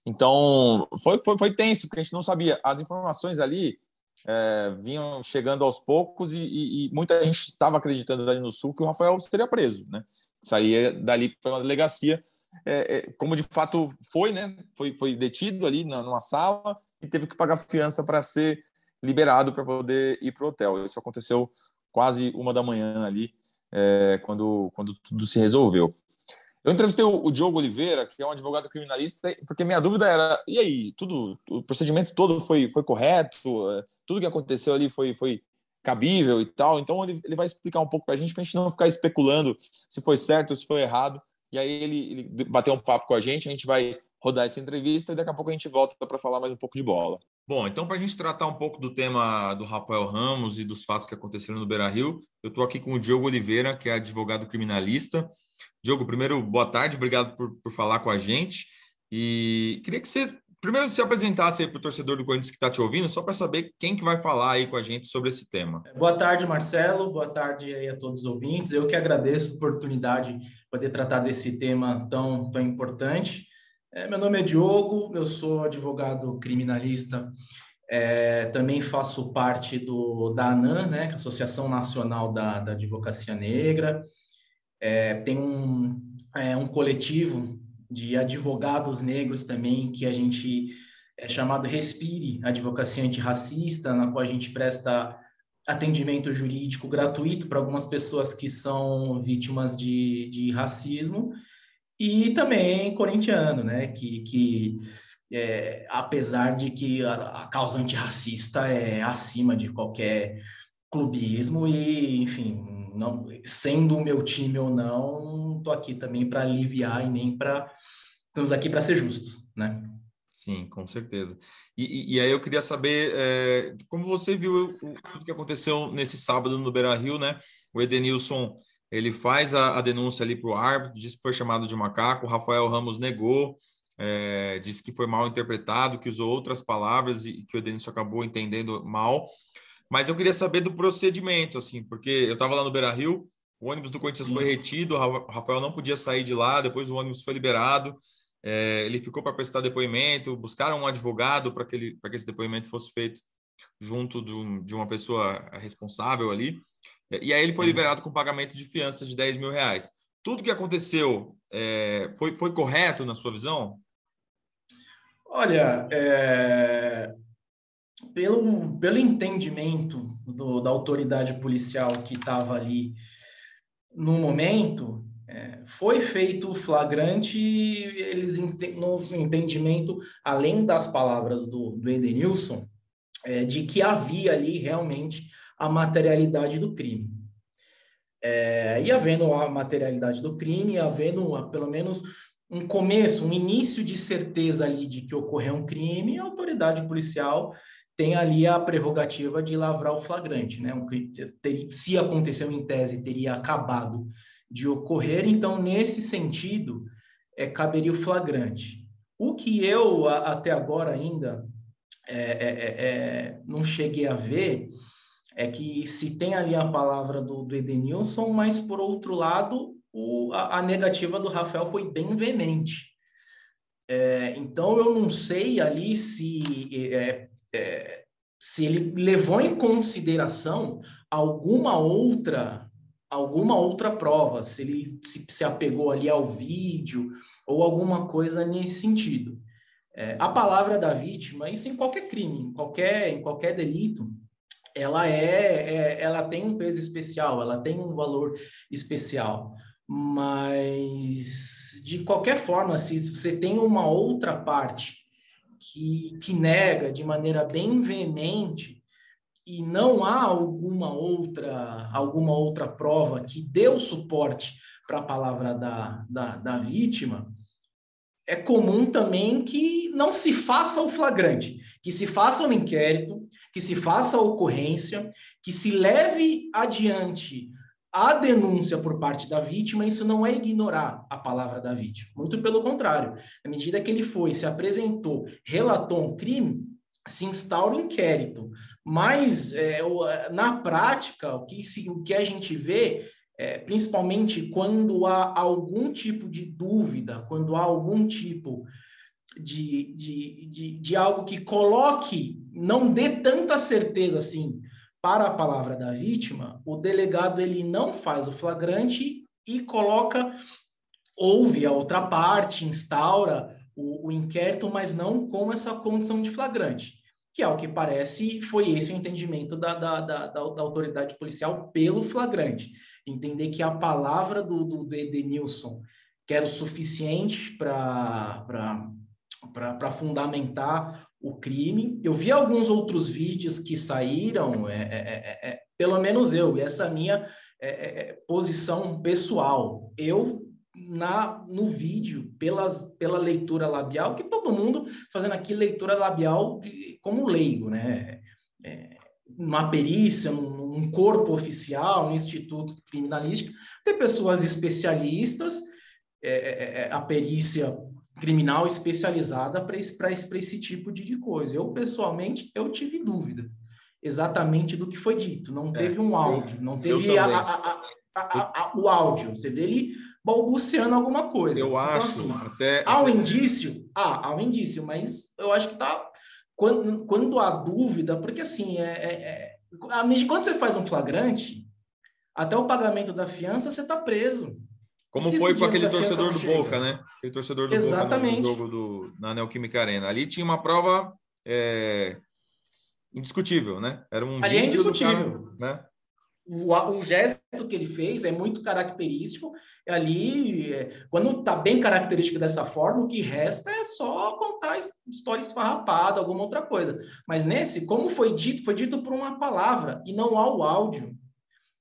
Então, foi, foi, foi tenso, porque a gente não sabia. As informações ali é, vinham chegando aos poucos e, e, e muita gente estava acreditando ali no Sul que o Rafael seria preso, né? Saía dali para uma delegacia é, é, como de fato foi, né? Foi, foi detido ali na, numa sala e teve que pagar fiança para ser liberado para poder ir para o hotel. Isso aconteceu quase uma da manhã ali, é, quando, quando tudo se resolveu. Eu entrevistei o, o Diogo Oliveira, que é um advogado criminalista, porque minha dúvida era: e aí, tudo, o procedimento todo foi, foi correto? É, tudo que aconteceu ali foi, foi cabível e tal? Então, ele, ele vai explicar um pouco para a gente, para a gente não ficar especulando se foi certo ou se foi errado. E aí ele, ele bateu um papo com a gente, a gente vai rodar essa entrevista e daqui a pouco a gente volta para falar mais um pouco de bola. Bom, então para a gente tratar um pouco do tema do Rafael Ramos e dos fatos que aconteceram no Beira Rio, eu estou aqui com o Diogo Oliveira, que é advogado criminalista. Diogo, primeiro, boa tarde, obrigado por, por falar com a gente. E queria que você primeiro se apresentasse aí para o torcedor do Corinthians que está te ouvindo, só para saber quem que vai falar aí com a gente sobre esse tema. Boa tarde, Marcelo. Boa tarde aí a todos os ouvintes. Eu que agradeço a oportunidade de poder tratar desse tema tão, tão importante. É, meu nome é Diogo, eu sou advogado criminalista, é, também faço parte do, da ANAN, né, é Associação Nacional da, da Advocacia Negra. É, tem um, é, um coletivo de advogados negros também, que a gente é chamado Respire Advocacia Antirracista, na qual a gente presta atendimento jurídico gratuito para algumas pessoas que são vítimas de, de racismo e também corintiano, né? Que, que é, apesar de que a, a causa antirracista é acima de qualquer clubismo e, enfim, não, sendo o meu time ou não, estou aqui também para aliviar e nem para estamos aqui para ser justos, né? Sim, com certeza. E, e, aí eu queria saber é, como você viu tudo que aconteceu nesse sábado no Beira Rio, né? O Edenilson ele faz a, a denúncia ali para o árbitro, diz que foi chamado de macaco, o Rafael Ramos negou, é, disse que foi mal interpretado, que usou outras palavras e que o Denilson acabou entendendo mal. Mas eu queria saber do procedimento, assim, porque eu estava lá no Beira Rio, o ônibus do Corinthians foi retido, o Rafael não podia sair de lá, depois o ônibus foi liberado, é, ele ficou para prestar depoimento, buscaram um advogado para que, ele, que esse depoimento fosse feito junto de, um, de uma pessoa responsável ali. E aí ele foi liberado com pagamento de fiança de 10 mil reais. Tudo que aconteceu é, foi, foi correto na sua visão? Olha, é, pelo, pelo entendimento do, da autoridade policial que estava ali no momento, é, foi feito o flagrante, eles no entendimento, além das palavras do, do Edenilson, é, de que havia ali realmente a materialidade do crime. É, e havendo a materialidade do crime, havendo pelo menos um começo, um início de certeza ali de que ocorreu um crime, a autoridade policial tem ali a prerrogativa de lavrar o flagrante, né? Um, se aconteceu em tese, teria acabado de ocorrer, então, nesse sentido, é, caberia o flagrante. O que eu, a, até agora ainda, é, é, é, é não cheguei a ver é que se tem ali a palavra do, do Edenilson, mas por outro lado, o, a, a, negativa do Rafael foi bem veemente. É, então eu não sei ali se, é, se ele levou em consideração alguma outra alguma outra prova, se ele se, se apegou ali ao vídeo ou alguma coisa nesse sentido. É, a palavra da vítima, isso em qualquer crime, em qualquer, em qualquer delito, ela é, é, ela tem um peso especial, ela tem um valor especial. Mas de qualquer forma, se você tem uma outra parte que, que nega de maneira bem veemente e não há alguma outra alguma outra prova que dê o suporte para a palavra da, da, da vítima, é comum também que não se faça o flagrante, que se faça um inquérito, que se faça a ocorrência, que se leve adiante a denúncia por parte da vítima, isso não é ignorar a palavra da vítima. Muito pelo contrário. À medida que ele foi, se apresentou, relatou um crime, se instaura o um inquérito. Mas, é, na prática, o que, se, o que a gente vê é, principalmente quando há algum tipo de dúvida, quando há algum tipo de, de, de, de algo que coloque, não dê tanta certeza assim para a palavra da vítima, o delegado ele não faz o flagrante e coloca, ouve a outra parte, instaura o, o inquérito, mas não com essa condição de flagrante que ao que parece foi esse o entendimento da, da, da, da, autoridade policial pelo flagrante. Entender que a palavra do, do, do Edenilson, que era o suficiente para fundamentar o crime. Eu vi alguns outros vídeos que saíram, é, é, é, é pelo menos eu, e essa minha é, é, posição pessoal. Eu na no vídeo pelas, pela leitura labial, que todo mundo fazendo aqui leitura labial como leigo, né? É, uma perícia, num, num corpo oficial, um instituto criminalístico, tem pessoas especialistas, é, é, é a perícia criminal especializada para esse, esse, esse tipo de, de coisa. Eu, pessoalmente, eu tive dúvida exatamente do que foi dito. Não é, teve um áudio, não teve a, a, a, o áudio. Você vê ele balbuciando alguma coisa. Eu então, acho, assim, até... Há um indício? Ah, há um indício, mas eu acho que tá... Quando, quando há dúvida, porque assim, é, é, é... quando você faz um flagrante, até o pagamento da fiança, você está preso. Como foi com aquele torcedor do. Boca, né? Aquele torcedor do Exatamente. Boca no jogo do, na Neoquímica Arena. Ali tinha uma prova é, indiscutível, né? Era um Ali é indiscutível. Cara, né? O, o, gesto que ele fez é muito característico. Ali, é, quando está bem característico dessa forma, o que resta é só contar história esfarrapada, alguma outra coisa. Mas nesse, como foi dito, foi dito por uma palavra e não há o áudio.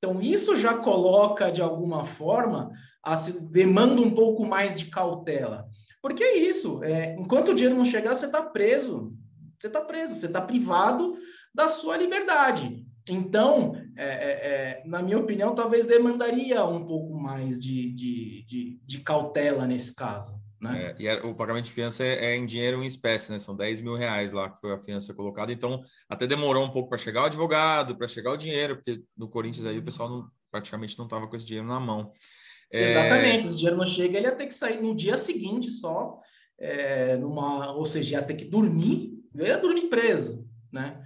Então, isso já coloca, de alguma forma, a, demanda um pouco mais de cautela. Porque é isso, é, enquanto o dinheiro não chegar, você está preso. Você está preso, você está privado da sua liberdade. Então, é, é, é, na minha opinião, talvez demandaria um pouco mais de, de, de, de cautela nesse caso. Né? É, e o pagamento de fiança é, é, em dinheiro em espécie, né? São 10 mil reais lá que foi a fiança colocada. Então, até demorou um pouco para chegar o advogado, para chegar o dinheiro, porque no Corinthians aí o pessoal não, praticamente não estava com esse dinheiro na mão. É... Exatamente, esse dinheiro não chega, ele ia ter que sair no dia seguinte só, é, numa, ou seja, ia ter que dormir, ia dormir preso, né?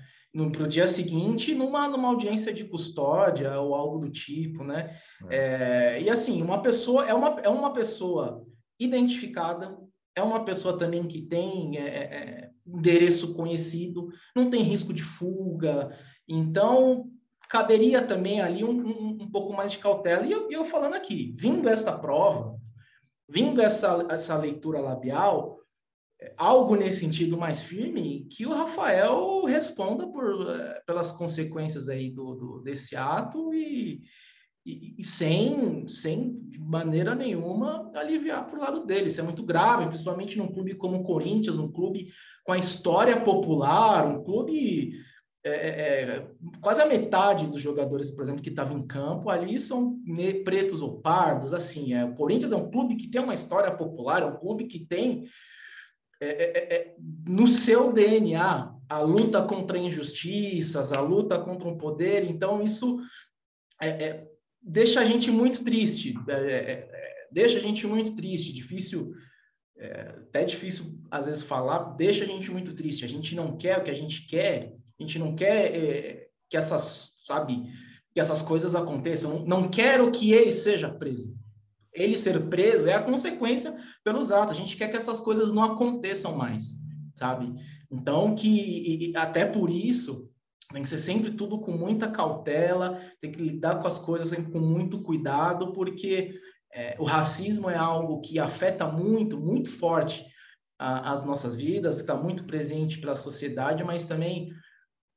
para o dia seguinte numa, numa audiência de custódia ou algo do tipo, né? É. É, e assim, uma pessoa é uma, é uma pessoa identificada, é uma pessoa também que tem é, é, é, endereço conhecido, não tem risco de fuga, então caberia também ali um, um, um pouco mais de cautela. E eu, eu, falando aqui, vindo esta prova, vindo essa, essa leitura labial, é, algo nesse sentido mais firme, que o Rafael responda por, é, pelas consequências aí do, do desse ato e, e, e, sem, sem de maneira nenhuma aliviar para o lado dele. Isso é muito grave, principalmente num clube como o Corinthians, um clube com a história popular, um clube. É, é, é quase a metade dos jogadores, por exemplo, que estavam em campo ali são pretos ou pardos. Assim, é, o Corinthians é um clube que tem uma história popular, é um clube que tem é, no seu DNA a luta contra injustiças, a luta contra o poder. Então, isso é, deixa a gente muito triste, é, é, é, deixa a gente muito triste, difícil, é, até difícil às vezes falar, deixa a gente muito triste. A gente não quer o que a gente quer, a gente não quer que essas, sabe, que essas coisas aconteçam. Não quero que ele seja preso. Ele ser preso é a consequência pelos atos. A gente quer que essas coisas não aconteçam mais, sabe? Então, que e, até por isso tem que ser sempre tudo com muita cautela, tem que lidar com as coisas sempre com muito cuidado, porque é, o racismo é algo que afeta muito, muito forte a, as nossas vidas, está muito presente pela sociedade, mas também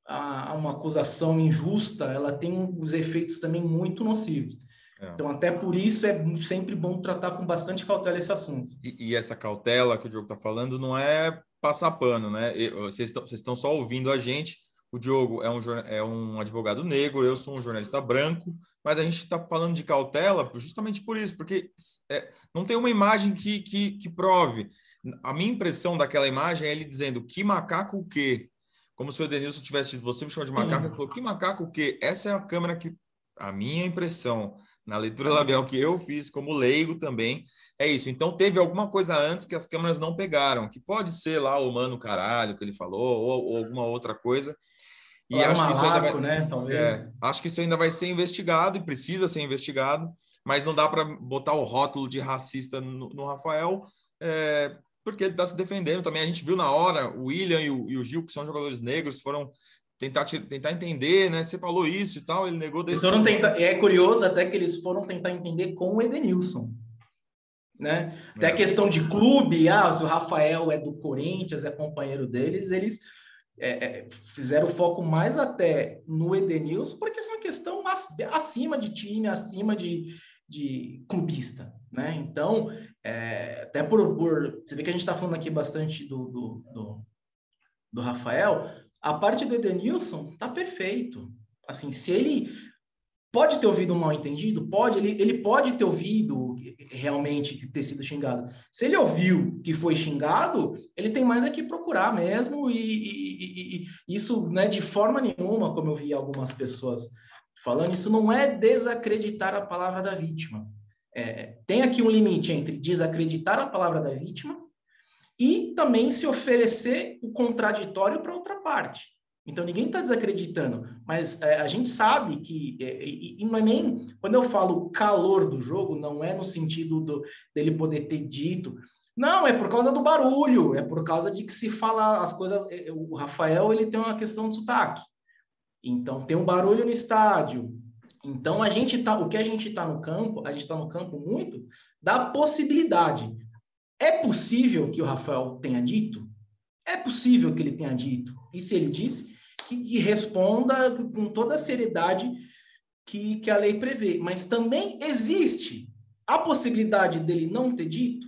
a, a uma acusação injusta, ela tem os efeitos também muito nocivos. É. Então, até por isso é sempre bom tratar com bastante cautela esse assunto. E, e essa cautela que o Diogo está falando não é passar pano, né? Vocês estão só ouvindo a gente, o Diogo é um, é um advogado negro, eu sou um jornalista branco, mas a gente está falando de cautela justamente por isso, porque é, não tem uma imagem que, que, que, prove. A minha impressão daquela imagem é ele dizendo que macaco o quê? Como se o Edenilson tivesse dito, você me chamou de macaco, ele falou, que macaco o quê? Essa é a câmera que, a minha impressão, na leitura labial que eu fiz como leigo também, é isso. Então teve alguma coisa antes que as câmeras não pegaram, que pode ser lá o mano caralho que ele falou, ou, ou alguma outra coisa, e Ou acho que isso ainda vai, né? Talvez. É, acho que isso ainda vai ser investigado e precisa ser investigado, mas não dá para botar o rótulo de racista no, no Rafael, é, porque ele está se defendendo também. A gente viu na hora o William e o, e o Gil, que são jogadores negros, foram tentar, tentar entender, né? Você falou isso e tal, ele negou desse. Foram tentar, é curioso até que eles foram tentar entender com o Edenilson. Né? Até é. a questão de clube, ah, se o Rafael é do Corinthians, é companheiro deles, eles é, é, fizeram foco mais até no Edenilson, porque essa é uma questão acima de time, acima de, de clubista, né? Então, é, até por, por, Você vê que a gente está falando aqui bastante do, do, do, do, Rafael, a parte do Edenilson tá perfeito. Assim, se ele. pode ter ouvido um mal entendido? Pode, ele, ele pode ter ouvido realmente ter sido xingado. Se ele ouviu que foi xingado, ele tem mais aqui procurar mesmo, e, e, e, e isso né, de forma nenhuma, como eu vi algumas pessoas falando, isso não é desacreditar a palavra da vítima. É, tem aqui um limite entre desacreditar a palavra da vítima e também se oferecer o contraditório para outra parte. Então ninguém está desacreditando, mas é, a gente sabe que é, e, e, não é nem quando eu falo calor do jogo, não é no sentido do, dele poder ter dito, não, é por causa do barulho, é por causa de que se fala as coisas. É, o Rafael ele tem uma questão de sotaque, então tem um barulho no estádio. Então a gente tá, o que a gente está no campo, a gente está no campo muito da possibilidade. É possível que o Rafael tenha dito? É possível que ele tenha dito. E se ele disse, que, que responda com toda a seriedade que, que a lei prevê. Mas também existe a possibilidade dele não ter dito,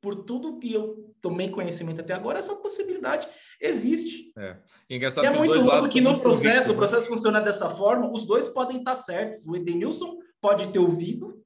por tudo que eu tomei conhecimento até agora, essa possibilidade existe. É, e é muito louco que no processo, o né? processo funciona dessa forma, os dois podem estar certos. O Edenilson pode ter ouvido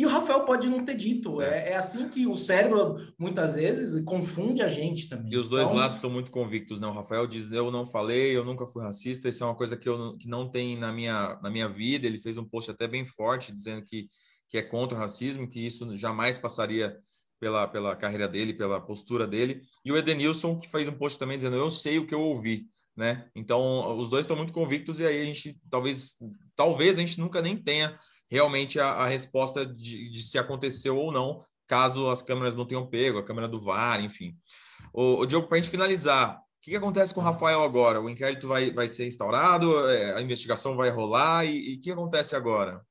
e o Rafael pode não ter dito. É. é, é assim que o cérebro, muitas vezes, confunde a gente também. E os dois então... lados estão muito convictos, né? O Rafael diz: Eu não falei, eu nunca fui racista, isso é uma coisa que, eu não, que não tem na minha, na minha vida. Ele fez um post até bem forte, dizendo que, que é contra o racismo, que isso jamais passaria pela, pela carreira dele, pela postura dele. E o Edenilson, que fez um post também dizendo: Eu sei o que eu ouvi. Né? Então, os dois estão muito convictos e aí a gente talvez talvez a gente nunca nem tenha realmente a, a resposta de, de, se aconteceu ou não, caso as câmeras não tenham pego, a câmera do VAR, enfim. O, o Diogo, para a gente finalizar, o que, que, acontece com o Rafael agora? O inquérito vai, vai ser instaurado, é, a investigação vai rolar e o que acontece agora?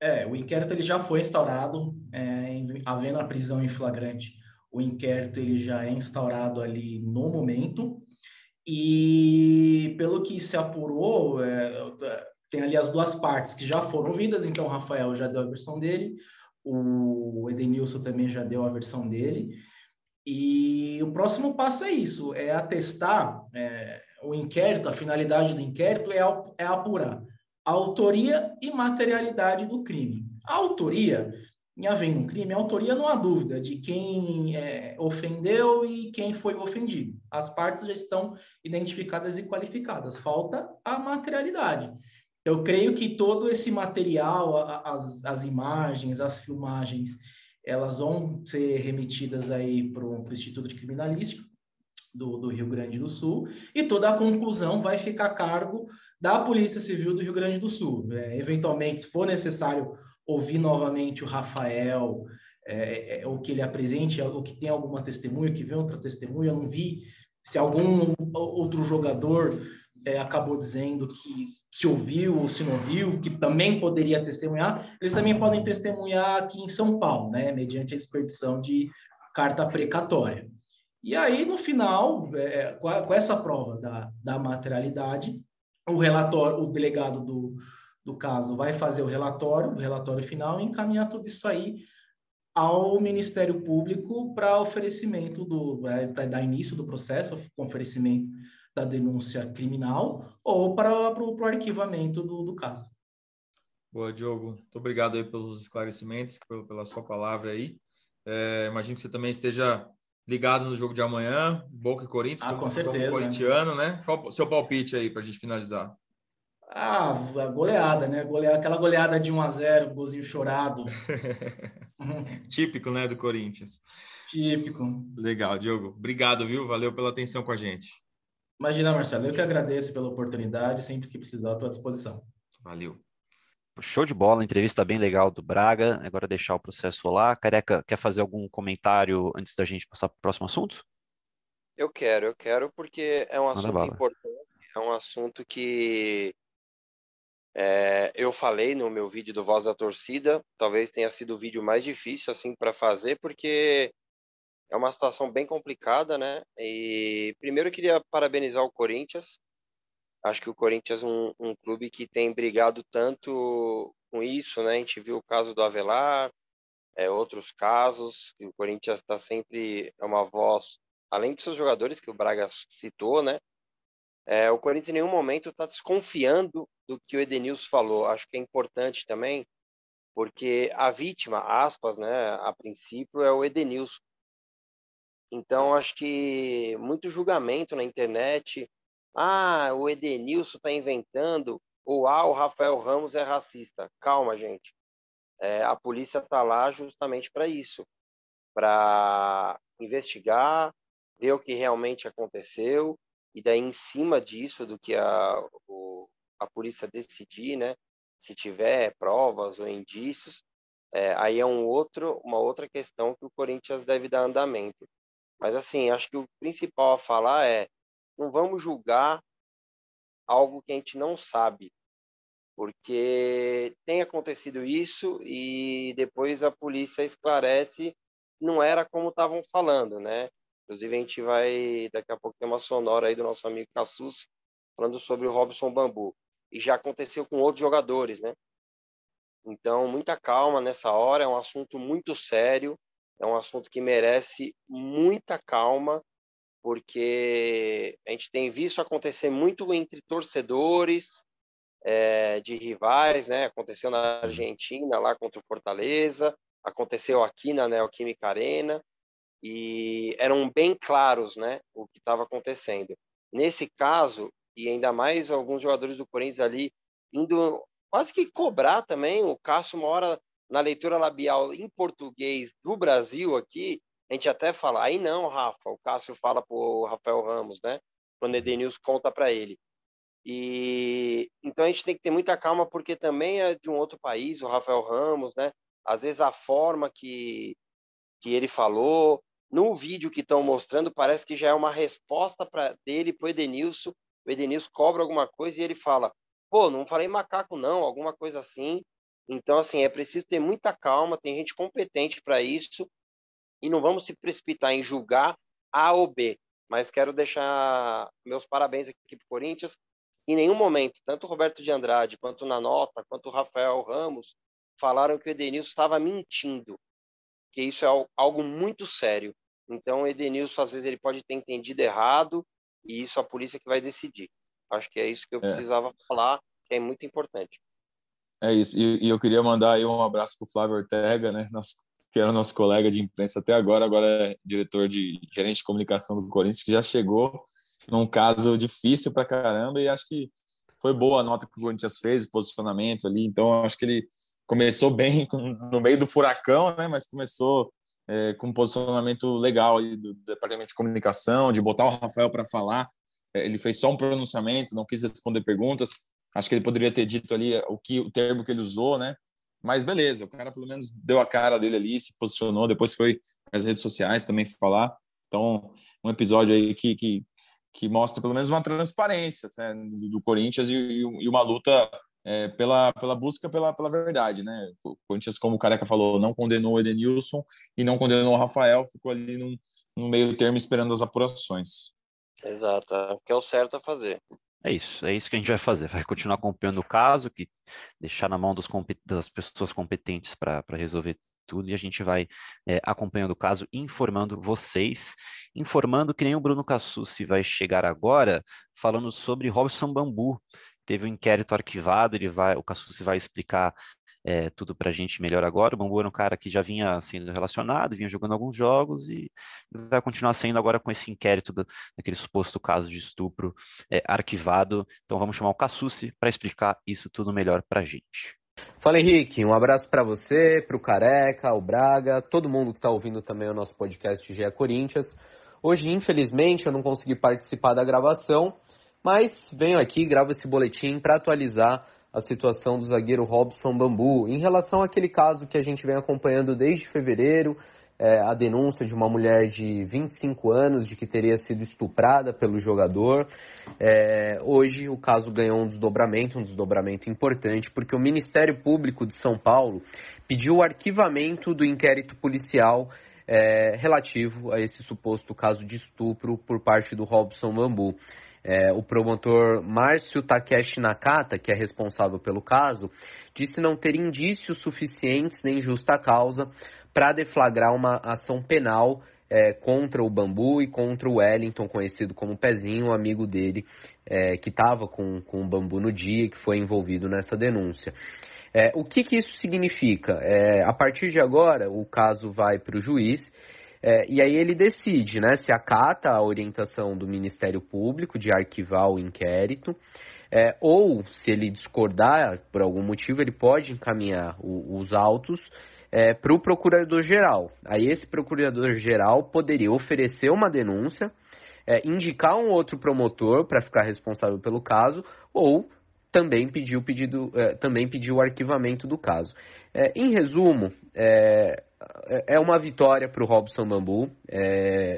É, o inquérito ele já foi instaurado, é, em, havendo a prisão em flagrante. O inquérito ele já é instaurado ali no momento e pelo que se apurou, é, tem ali as duas partes que já foram ouvidas, então o Rafael já deu a versão dele, o Edenilson também já deu a versão dele, e o próximo passo é isso, é atestar é, o inquérito, a finalidade do inquérito é, é apurar a autoria e materialidade do crime. A autoria, em havendo um crime, a autoria não há dúvida de quem é, ofendeu e quem foi ofendido. As partes já estão identificadas e qualificadas. Falta a materialidade. Eu creio que todo esse material, as, as imagens, as filmagens, elas vão ser remetidas aí para o Instituto de Criminalística do, do, Rio Grande do Sul e toda a conclusão vai ficar a cargo da Polícia Civil do Rio Grande do Sul. É, eventualmente, se for necessário ouvir novamente o Rafael, é, é, ou que ele apresente, ou que tem alguma testemunha, que vê outra testemunha, eu não vi se algum outro jogador é, acabou dizendo que se ouviu ou se não viu, que também poderia testemunhar, eles também podem testemunhar aqui em São Paulo, né, mediante a expedição de carta precatória. E aí, no final, é, com, a, com, essa prova da, da materialidade, o relatório, o delegado do, do caso vai fazer o relatório, o relatório final, e encaminhar tudo isso aí ao Ministério Público para oferecimento do, é, para dar início do processo, com oferecimento da denúncia criminal ou para o arquivamento do, do caso. Boa, Diogo. Muito obrigado aí pelos esclarecimentos, pela sua palavra aí. É, imagino que você também esteja ligado no jogo de amanhã, Boca e Corinthians, ah, como, com certeza, como corintiano, né? Qual o seu palpite aí para a gente finalizar? Ah, a goleada, né? Goleada, aquela goleada de 1 a 0 golzinho chorado. Típico, né, do Corinthians. Típico. Legal, Diogo. Obrigado, viu? Valeu pela atenção com a gente. Imagina, Marcelo, eu que agradeço pela oportunidade, sempre que precisar, estou à disposição. Valeu. Show de bola, entrevista bem legal do Braga. Agora deixar o processo lá. Careca, quer fazer algum comentário antes da gente passar para o próximo assunto? Eu quero, eu quero, porque é um Manda assunto bala. importante, é um assunto que é, eu falei no meu vídeo do Voz da Torcida. Talvez tenha sido o vídeo mais difícil assim para fazer, porque é uma situação bem complicada, né? E primeiro eu queria parabenizar o Corinthians. Acho que o Corinthians é um, um clube que tem brigado tanto com isso, né? A gente viu o caso do Avelar, é, outros casos, e o Corinthians está sempre é uma voz, além de seus jogadores que o Braga citou, né? É, o Corinthians em nenhum momento está desconfiando do que o Edenilson falou. Acho que é importante também, porque a vítima, aspas, né, a princípio, é o Edenilson. Então, acho que muito julgamento na internet. Ah, o Edenilson está inventando. Ou ah, o Rafael Ramos é racista. Calma, gente. É, a polícia está lá justamente para isso para investigar, ver o que realmente aconteceu e daí em cima disso do que a, o, a polícia decidir, né, se tiver provas ou indícios, é, aí é um outro, uma outra questão que o Corinthians deve dar andamento. Mas assim, acho que o principal a falar é não vamos julgar algo que a gente não sabe, porque tem acontecido isso e depois a polícia esclarece não era como estavam falando, né? Inclusive, a gente vai, daqui a pouco, ter uma sonora aí do nosso amigo Cassus falando sobre o Robson Bambu. E já aconteceu com outros jogadores, né? Então, muita calma nessa hora, é um assunto muito sério, é um assunto que merece muita calma, porque a gente tem visto acontecer muito entre torcedores é, de rivais, né? Aconteceu na Argentina, lá contra o Fortaleza, aconteceu aqui na Neoquímica Arena e eram bem claros, né, o que estava acontecendo. Nesse caso, e ainda mais alguns jogadores do Corinthians ali indo quase que cobrar também, o Cássio uma hora na leitura labial em português do Brasil aqui, a gente até fala, aí não, Rafa, o Cássio fala para o Rafael Ramos, né, quando o Edenilson conta para ele. E então a gente tem que ter muita calma porque também é de um outro país, o Rafael Ramos, né? às vezes a forma que, que ele falou, no vídeo que estão mostrando, parece que já é uma resposta para dele para o Edenilson. O Edenilson cobra alguma coisa e ele fala: pô, não falei macaco, não, alguma coisa assim. Então, assim, é preciso ter muita calma, tem gente competente para isso e não vamos se precipitar em julgar A ou B. Mas quero deixar meus parabéns aqui para o Corinthians. Em nenhum momento, tanto o Roberto de Andrade, quanto na nota, quanto o Rafael Ramos, falaram que o Edenilson estava mentindo, que isso é algo muito sério. Então, o Edenilson, às vezes, ele pode ter entendido errado e isso a polícia que vai decidir. Acho que é isso que eu é. precisava falar, que é muito importante. É isso. E, e, eu queria mandar aí um abraço para o Flávio Ortega, né? Nosso, que era nosso colega de imprensa até agora, agora é diretor de gerente de comunicação do Corinthians, que já chegou num caso difícil para caramba e acho que foi boa a nota que o Corinthians fez, o posicionamento ali. Então, acho que ele começou bem no meio do furacão, né? Mas começou é, com um posicionamento legal do departamento de comunicação, de botar o Rafael para falar. É, ele fez só um pronunciamento, não quis responder perguntas. Acho que ele poderia ter dito ali o que o termo que ele usou, né? Mas beleza, o cara pelo menos deu a cara dele ali, se posicionou. Depois foi nas redes sociais também falar. Então, um episódio aí que, que, que mostra pelo menos uma transparência né, do Corinthians e, e uma luta é, pela, pela busca pela, pela verdade, né? O Corinthians, como o Careca falou, não condenou o Edenilson e não condenou o Rafael, ficou ali no, no meio termo esperando as apurações. Exato, é que é o certo a fazer. É isso, é isso que a gente vai fazer. Vai continuar acompanhando o caso, que deixar na mão dos, das pessoas competentes para resolver tudo, e a gente vai é, acompanhando o caso, informando vocês, informando que nem o Bruno Cassucci vai chegar agora falando sobre Robson Bambu, teve um inquérito arquivado, ele vai, o Cassucci vai explicar é, tudo para a gente melhor agora. O Bambu era um cara que já vinha sendo relacionado, vinha jogando alguns jogos e vai continuar sendo agora com esse inquérito do, daquele suposto caso de estupro é, arquivado. Então vamos chamar o Cassucci para explicar isso tudo melhor para a gente. Fala Henrique, um abraço para você, para o Careca, o Braga, todo mundo que está ouvindo também o nosso podcast GE Corinthians. Hoje, infelizmente, eu não consegui participar da gravação, mas venho aqui, gravo esse boletim para atualizar a situação do zagueiro Robson Bambu em relação àquele caso que a gente vem acompanhando desde fevereiro, é, a denúncia de uma mulher de 25 anos de que teria sido estuprada pelo jogador. É, hoje o caso ganhou um desdobramento, um desdobramento importante, porque o Ministério Público de São Paulo pediu o arquivamento do inquérito policial é, relativo a esse suposto caso de estupro por parte do Robson Bambu. É, o promotor Márcio Takeshi Nakata, que é responsável pelo caso, disse não ter indícios suficientes nem justa causa para deflagrar uma ação penal é, contra o Bambu e contra o Wellington, conhecido como Pezinho, amigo dele é, que estava com, com o bambu no dia, que foi envolvido nessa denúncia. É, o que, que, isso significa? É, a partir de agora, o caso vai para o juiz é, e aí ele decide né, se acata a orientação do Ministério Público de arquivar o inquérito. É, ou, se ele discordar por algum motivo, ele pode encaminhar o, os autos é, para o procurador-geral. Aí esse procurador-geral poderia oferecer uma denúncia, é, indicar um outro promotor para ficar responsável pelo caso, ou também pedir o, pedido, é, também pedir o arquivamento do caso. É, em resumo, é, é, uma vitória para o Robson Bambu.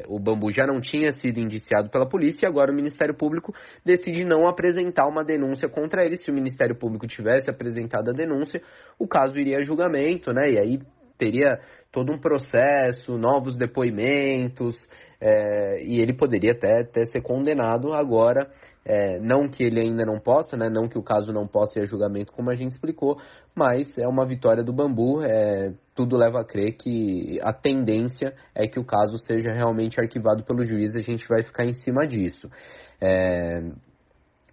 O Bambu já não tinha sido indiciado pela polícia e agora o Ministério Público decide não apresentar uma denúncia contra ele. Se o Ministério Público tivesse apresentado a denúncia, o caso iria a julgamento, né? E aí teria todo um processo, novos depoimentos, é, e ele poderia até, até ser condenado agora. É, não que ele ainda não possa, né, não que o caso não possa ir a julgamento, como a gente explicou, mas é uma vitória do Bambu. É, tudo leva a crer que a tendência é que o caso seja realmente arquivado pelo juiz. A gente vai ficar em cima disso.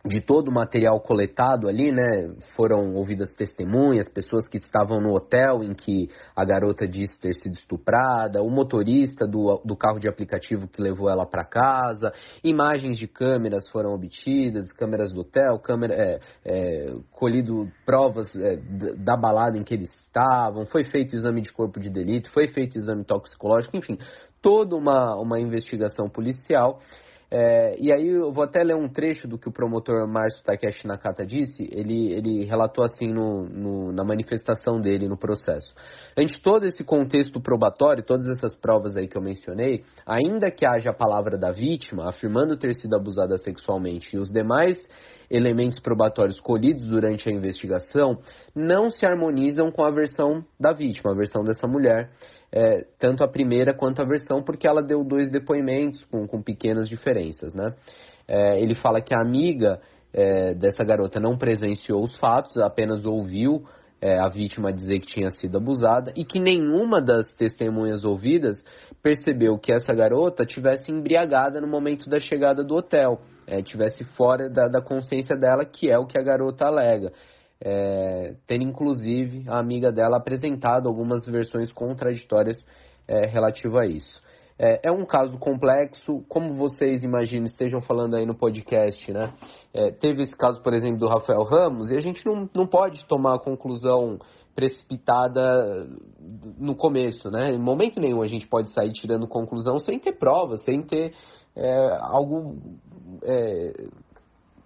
De todo o material coletado ali, né, foram ouvidas testemunhas, pessoas que estavam no hotel em que a garota disse ter sido estuprada, o motorista do, do carro de aplicativo que levou ela para casa, imagens de câmeras foram obtidas, câmeras do hotel, câmera, é, é, colhido provas é, da balada em que eles estavam, foi feito exame de corpo de delito, foi feito exame toxicológico, enfim, toda uma, uma investigação policial é, e aí eu vou até ler um trecho do que o promotor Márcio Takeshi Nakata disse. Ele, ele relatou assim no, no, na manifestação dele no processo. Ante todo esse contexto probatório, todas essas provas aí que eu mencionei, ainda que haja a palavra da vítima afirmando ter sido abusada sexualmente e os demais elementos probatórios colhidos durante a investigação não se harmonizam com a versão da vítima, a versão dessa mulher é, tanto a primeira quanto a versão, porque ela deu dois depoimentos com, com pequenas diferenças, né? É, ele fala que a amiga é, dessa garota não presenciou os fatos, apenas ouviu é, a vítima dizer que tinha sido abusada e que nenhuma das testemunhas ouvidas percebeu que essa garota tivesse embriagada no momento da chegada do hotel, é, tivesse fora da, da consciência dela, que é o que a garota alega é, ter inclusive a amiga dela apresentado algumas versões contraditórias é, relativa a isso. É, é, um caso complexo, como vocês imaginam, estejam falando aí no podcast, né? É, teve esse caso, por exemplo, do Rafael Ramos, e a gente não, não pode tomar a conclusão precipitada no começo, né? Em momento nenhum a gente pode sair tirando conclusão sem ter provas, sem ter é, algo é,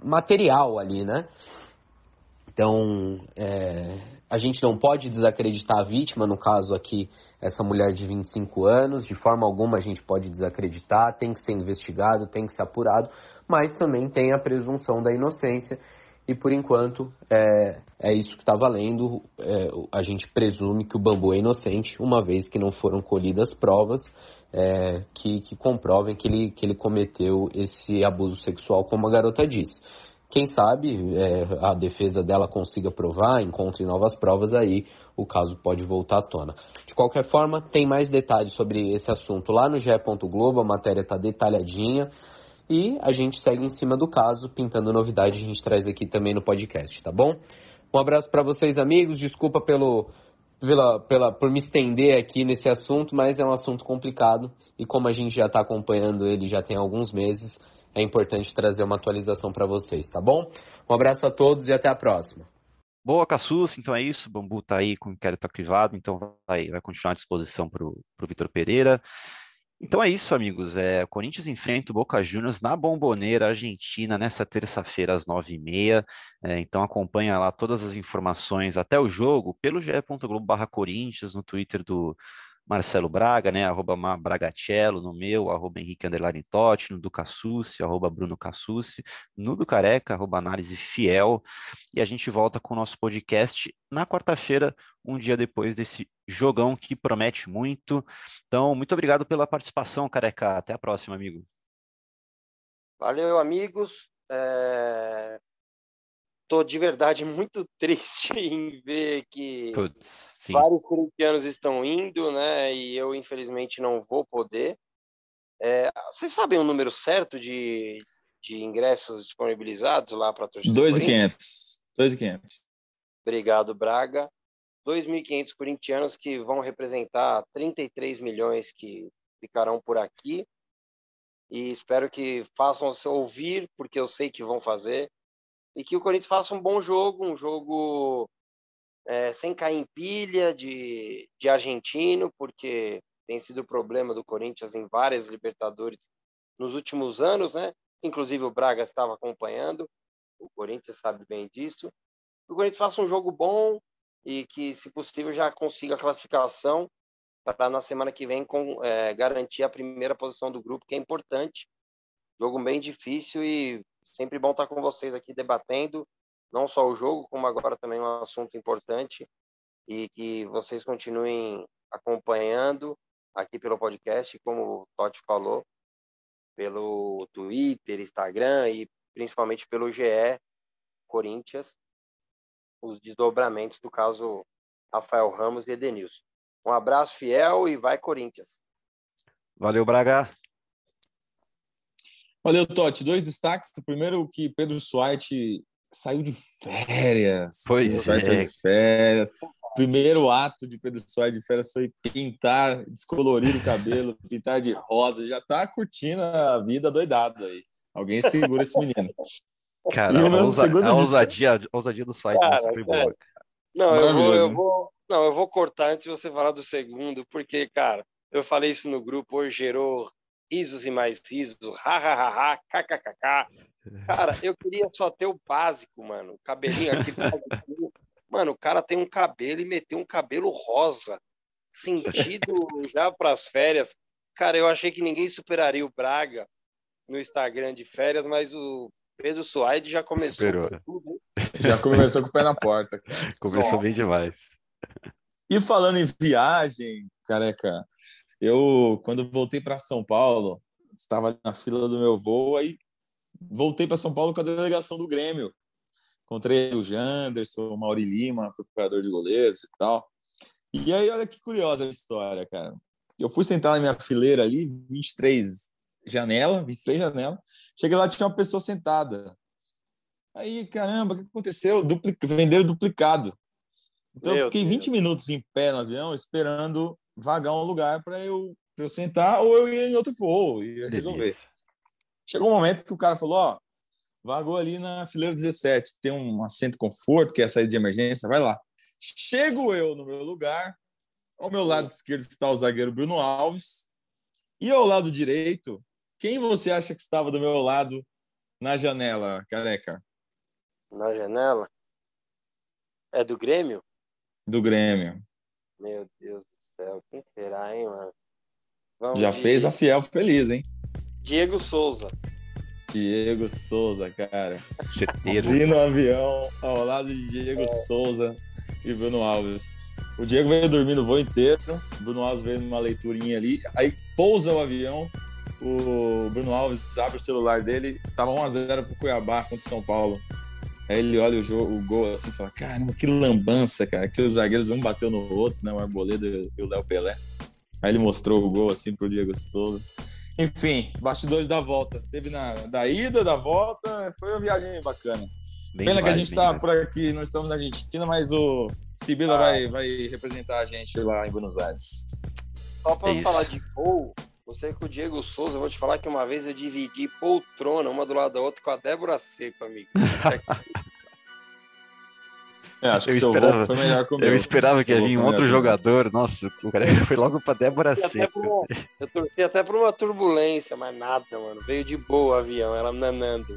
material ali, né? Então, é, a gente não pode desacreditar a vítima, no caso aqui, essa mulher de 25 anos, de forma alguma a gente pode desacreditar, tem que ser investigado, tem que ser apurado, mas também tem a presunção da inocência, e por enquanto é, é isso que está valendo. É, a gente presume que o bambu é inocente, uma vez que não foram colhidas provas é, que, que comprovem que ele, que ele cometeu esse abuso sexual, como a garota disse. Quem sabe é, a defesa dela consiga provar, encontre novas provas, aí o caso pode voltar à tona. De qualquer forma, tem mais detalhes sobre esse assunto lá no GE. Globo, a matéria está detalhadinha. E a gente segue em cima do caso, pintando novidade, a gente traz aqui também no podcast, tá bom? Um abraço para vocês, amigos. Desculpa pelo, pela, pela, por me estender aqui nesse assunto, mas é um assunto complicado e como a gente já está acompanhando ele já tem alguns meses, é importante trazer uma atualização para vocês, tá bom? Um abraço a todos e até a próxima. Boa, Cassus, então é isso. O Bambu está aí com o inquérito arquivado, então vai, vai continuar à disposição para o Vitor Pereira. Então é isso, amigos. É, Corinthians enfrenta o Boca Juniors na Bomboneira, Argentina, nessa terça-feira às nove e meia. É, então acompanha lá todas as informações até o jogo pelo ge.globo/corinthians no Twitter do Marcelo Braga, né, arroba Bragacello, no meu, arroba Henrique Underline Totti, no do Cassucci, arroba Bruno Cassucci, no do Careca, arroba Análise Fiel, e a gente volta com o nosso podcast na quarta-feira, um dia depois desse jogão que promete muito. Então, muito obrigado pela participação, Careca. Até a próxima, amigo. Valeu, amigos. É tô de verdade muito triste em ver que Puts, vários corintianos estão indo, né? E eu, infelizmente, não vou poder. É, vocês sabem o número certo de, de ingressos disponibilizados lá para a torcida? 2.500. 2.500. Obrigado, Braga. 2.500 corintianos que vão representar 33 milhões que ficarão por aqui. E espero que façam se ouvir, porque eu sei que vão fazer. E que o Corinthians faça um bom jogo, um jogo é, sem cair em pilha de, de argentino, porque tem sido o problema do Corinthians em várias Libertadores nos últimos anos, né? Inclusive o Braga estava acompanhando, o Corinthians sabe bem disso. Que o Corinthians faça um jogo bom e que, se possível, já consiga a classificação para na semana que vem com, é, garantir a primeira posição do grupo, que é importante. Jogo bem difícil e sempre bom estar com vocês aqui debatendo não só o jogo, como agora também um assunto importante e que vocês continuem acompanhando aqui pelo podcast, como o Totti falou, pelo Twitter, Instagram e principalmente pelo GE Corinthians, os desdobramentos do caso Rafael Ramos e Edenilson. Um abraço fiel e vai Corinthians. Valeu, Braga. Valeu, Totti. Dois destaques. O primeiro que Pedro Suárez saiu de férias. Pois é. Saiu de férias. Primeiro ato de Pedro Soares de férias foi pintar, descolorir o cabelo, pintar de rosa. Já tá curtindo a vida doidado aí. Alguém segura esse menino. Cara, a, ousa, a ousadia, a ousadia do site cara, foi boa. Não, eu vou, eu vou, não, eu vou cortar antes de você falar do segundo, porque, cara, eu falei isso no grupo, hoje gerou risos e mais risos, ha, ha, ha, ha, kkkk. Cara, eu queria só ter o básico, mano. O cabelinho aqui. mano, o cara tem um cabelo e meteu um cabelo rosa. Sentido já para as férias. Cara, eu achei que ninguém superaria o Braga no Instagram de férias, mas o Pedro Suaide já começou tudo. Já começou com o pé na porta. Cara. Começou bem demais. E falando em viagem, careca, eu quando voltei para São Paulo, estava na fila do meu voo, aí voltei para São Paulo com a delegação do Grêmio. Encontrei o Janderson, o Mauri Lima, procurador de goleiros e tal. E aí, olha que curiosa a história, cara. Eu fui sentar na minha fileira ali, 23 janela, 23 janela. Cheguei lá, tinha uma pessoa sentada. Aí, caramba, o que aconteceu? Duplic... Venderam duplicado. Então, Meu eu fiquei Deus. 20 minutos em pé no avião, esperando vagar um lugar para eu, eu sentar ou eu ir em outro voo e resolver. Chegou um momento que o cara falou: Ó, vagou ali na fileira 17, tem um assento conforto, que é a saída de emergência, vai lá. Chego eu no meu lugar, ao meu lado esquerdo está o zagueiro Bruno Alves, e ao lado direito, quem você acha que estava do meu lado na janela, careca? Na janela? É do Grêmio? Do Grêmio. Meu Deus do céu, quem será, hein, mano? Vamos Já de... fez a Fiel feliz, hein? Diego Souza. Diego Souza, cara. Certeiro. Vi no avião ao lado de Diego é. Souza e Bruno Alves. O Diego veio dormir no voo inteiro, o Bruno Alves veio numa leiturinha ali, aí pousa o avião, o Bruno Alves abre o celular dele, tava 1x0 pro Cuiabá contra o São Paulo. Aí ele olha o, jogo, o gol assim e fala: Caramba, que lambança, cara. Que os zagueiros um bateu no outro, né? O Arboleda e o Léo Pelé. Aí ele mostrou o gol assim pro Diego Souza. Enfim, bastidores da volta. Teve na da ida, da volta, foi uma viagem bacana. Bem Pena demais, que a gente está por aqui, não estamos na Argentina, mas o Sibila ah. vai, vai representar a gente lá em Buenos Aires. Só para é falar de gol, você com o Diego Souza, eu vou te falar que uma vez eu dividi poltrona, uma do lado da outra, com a Débora Seco, amigo. É, acho eu que esperava, foi melhor comigo. Eu esperava que ia vir um outro jogador. Nossa, o cara foi logo pra Débora Seca. eu torci até por uma turbulência, mas nada, mano. Veio de boa o avião, ela nanando.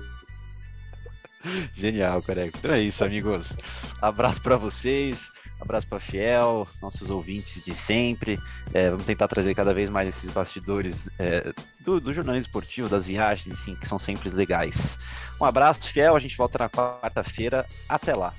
Genial, careca. Então é isso, amigos. Abraço para vocês, abraço para Fiel, nossos ouvintes de sempre. É, vamos tentar trazer cada vez mais esses bastidores é, do, do, jornalismo esportivo, das viagens, sim, que são sempre legais. Um abraço, Fiel. A gente volta na quarta-feira. Até lá.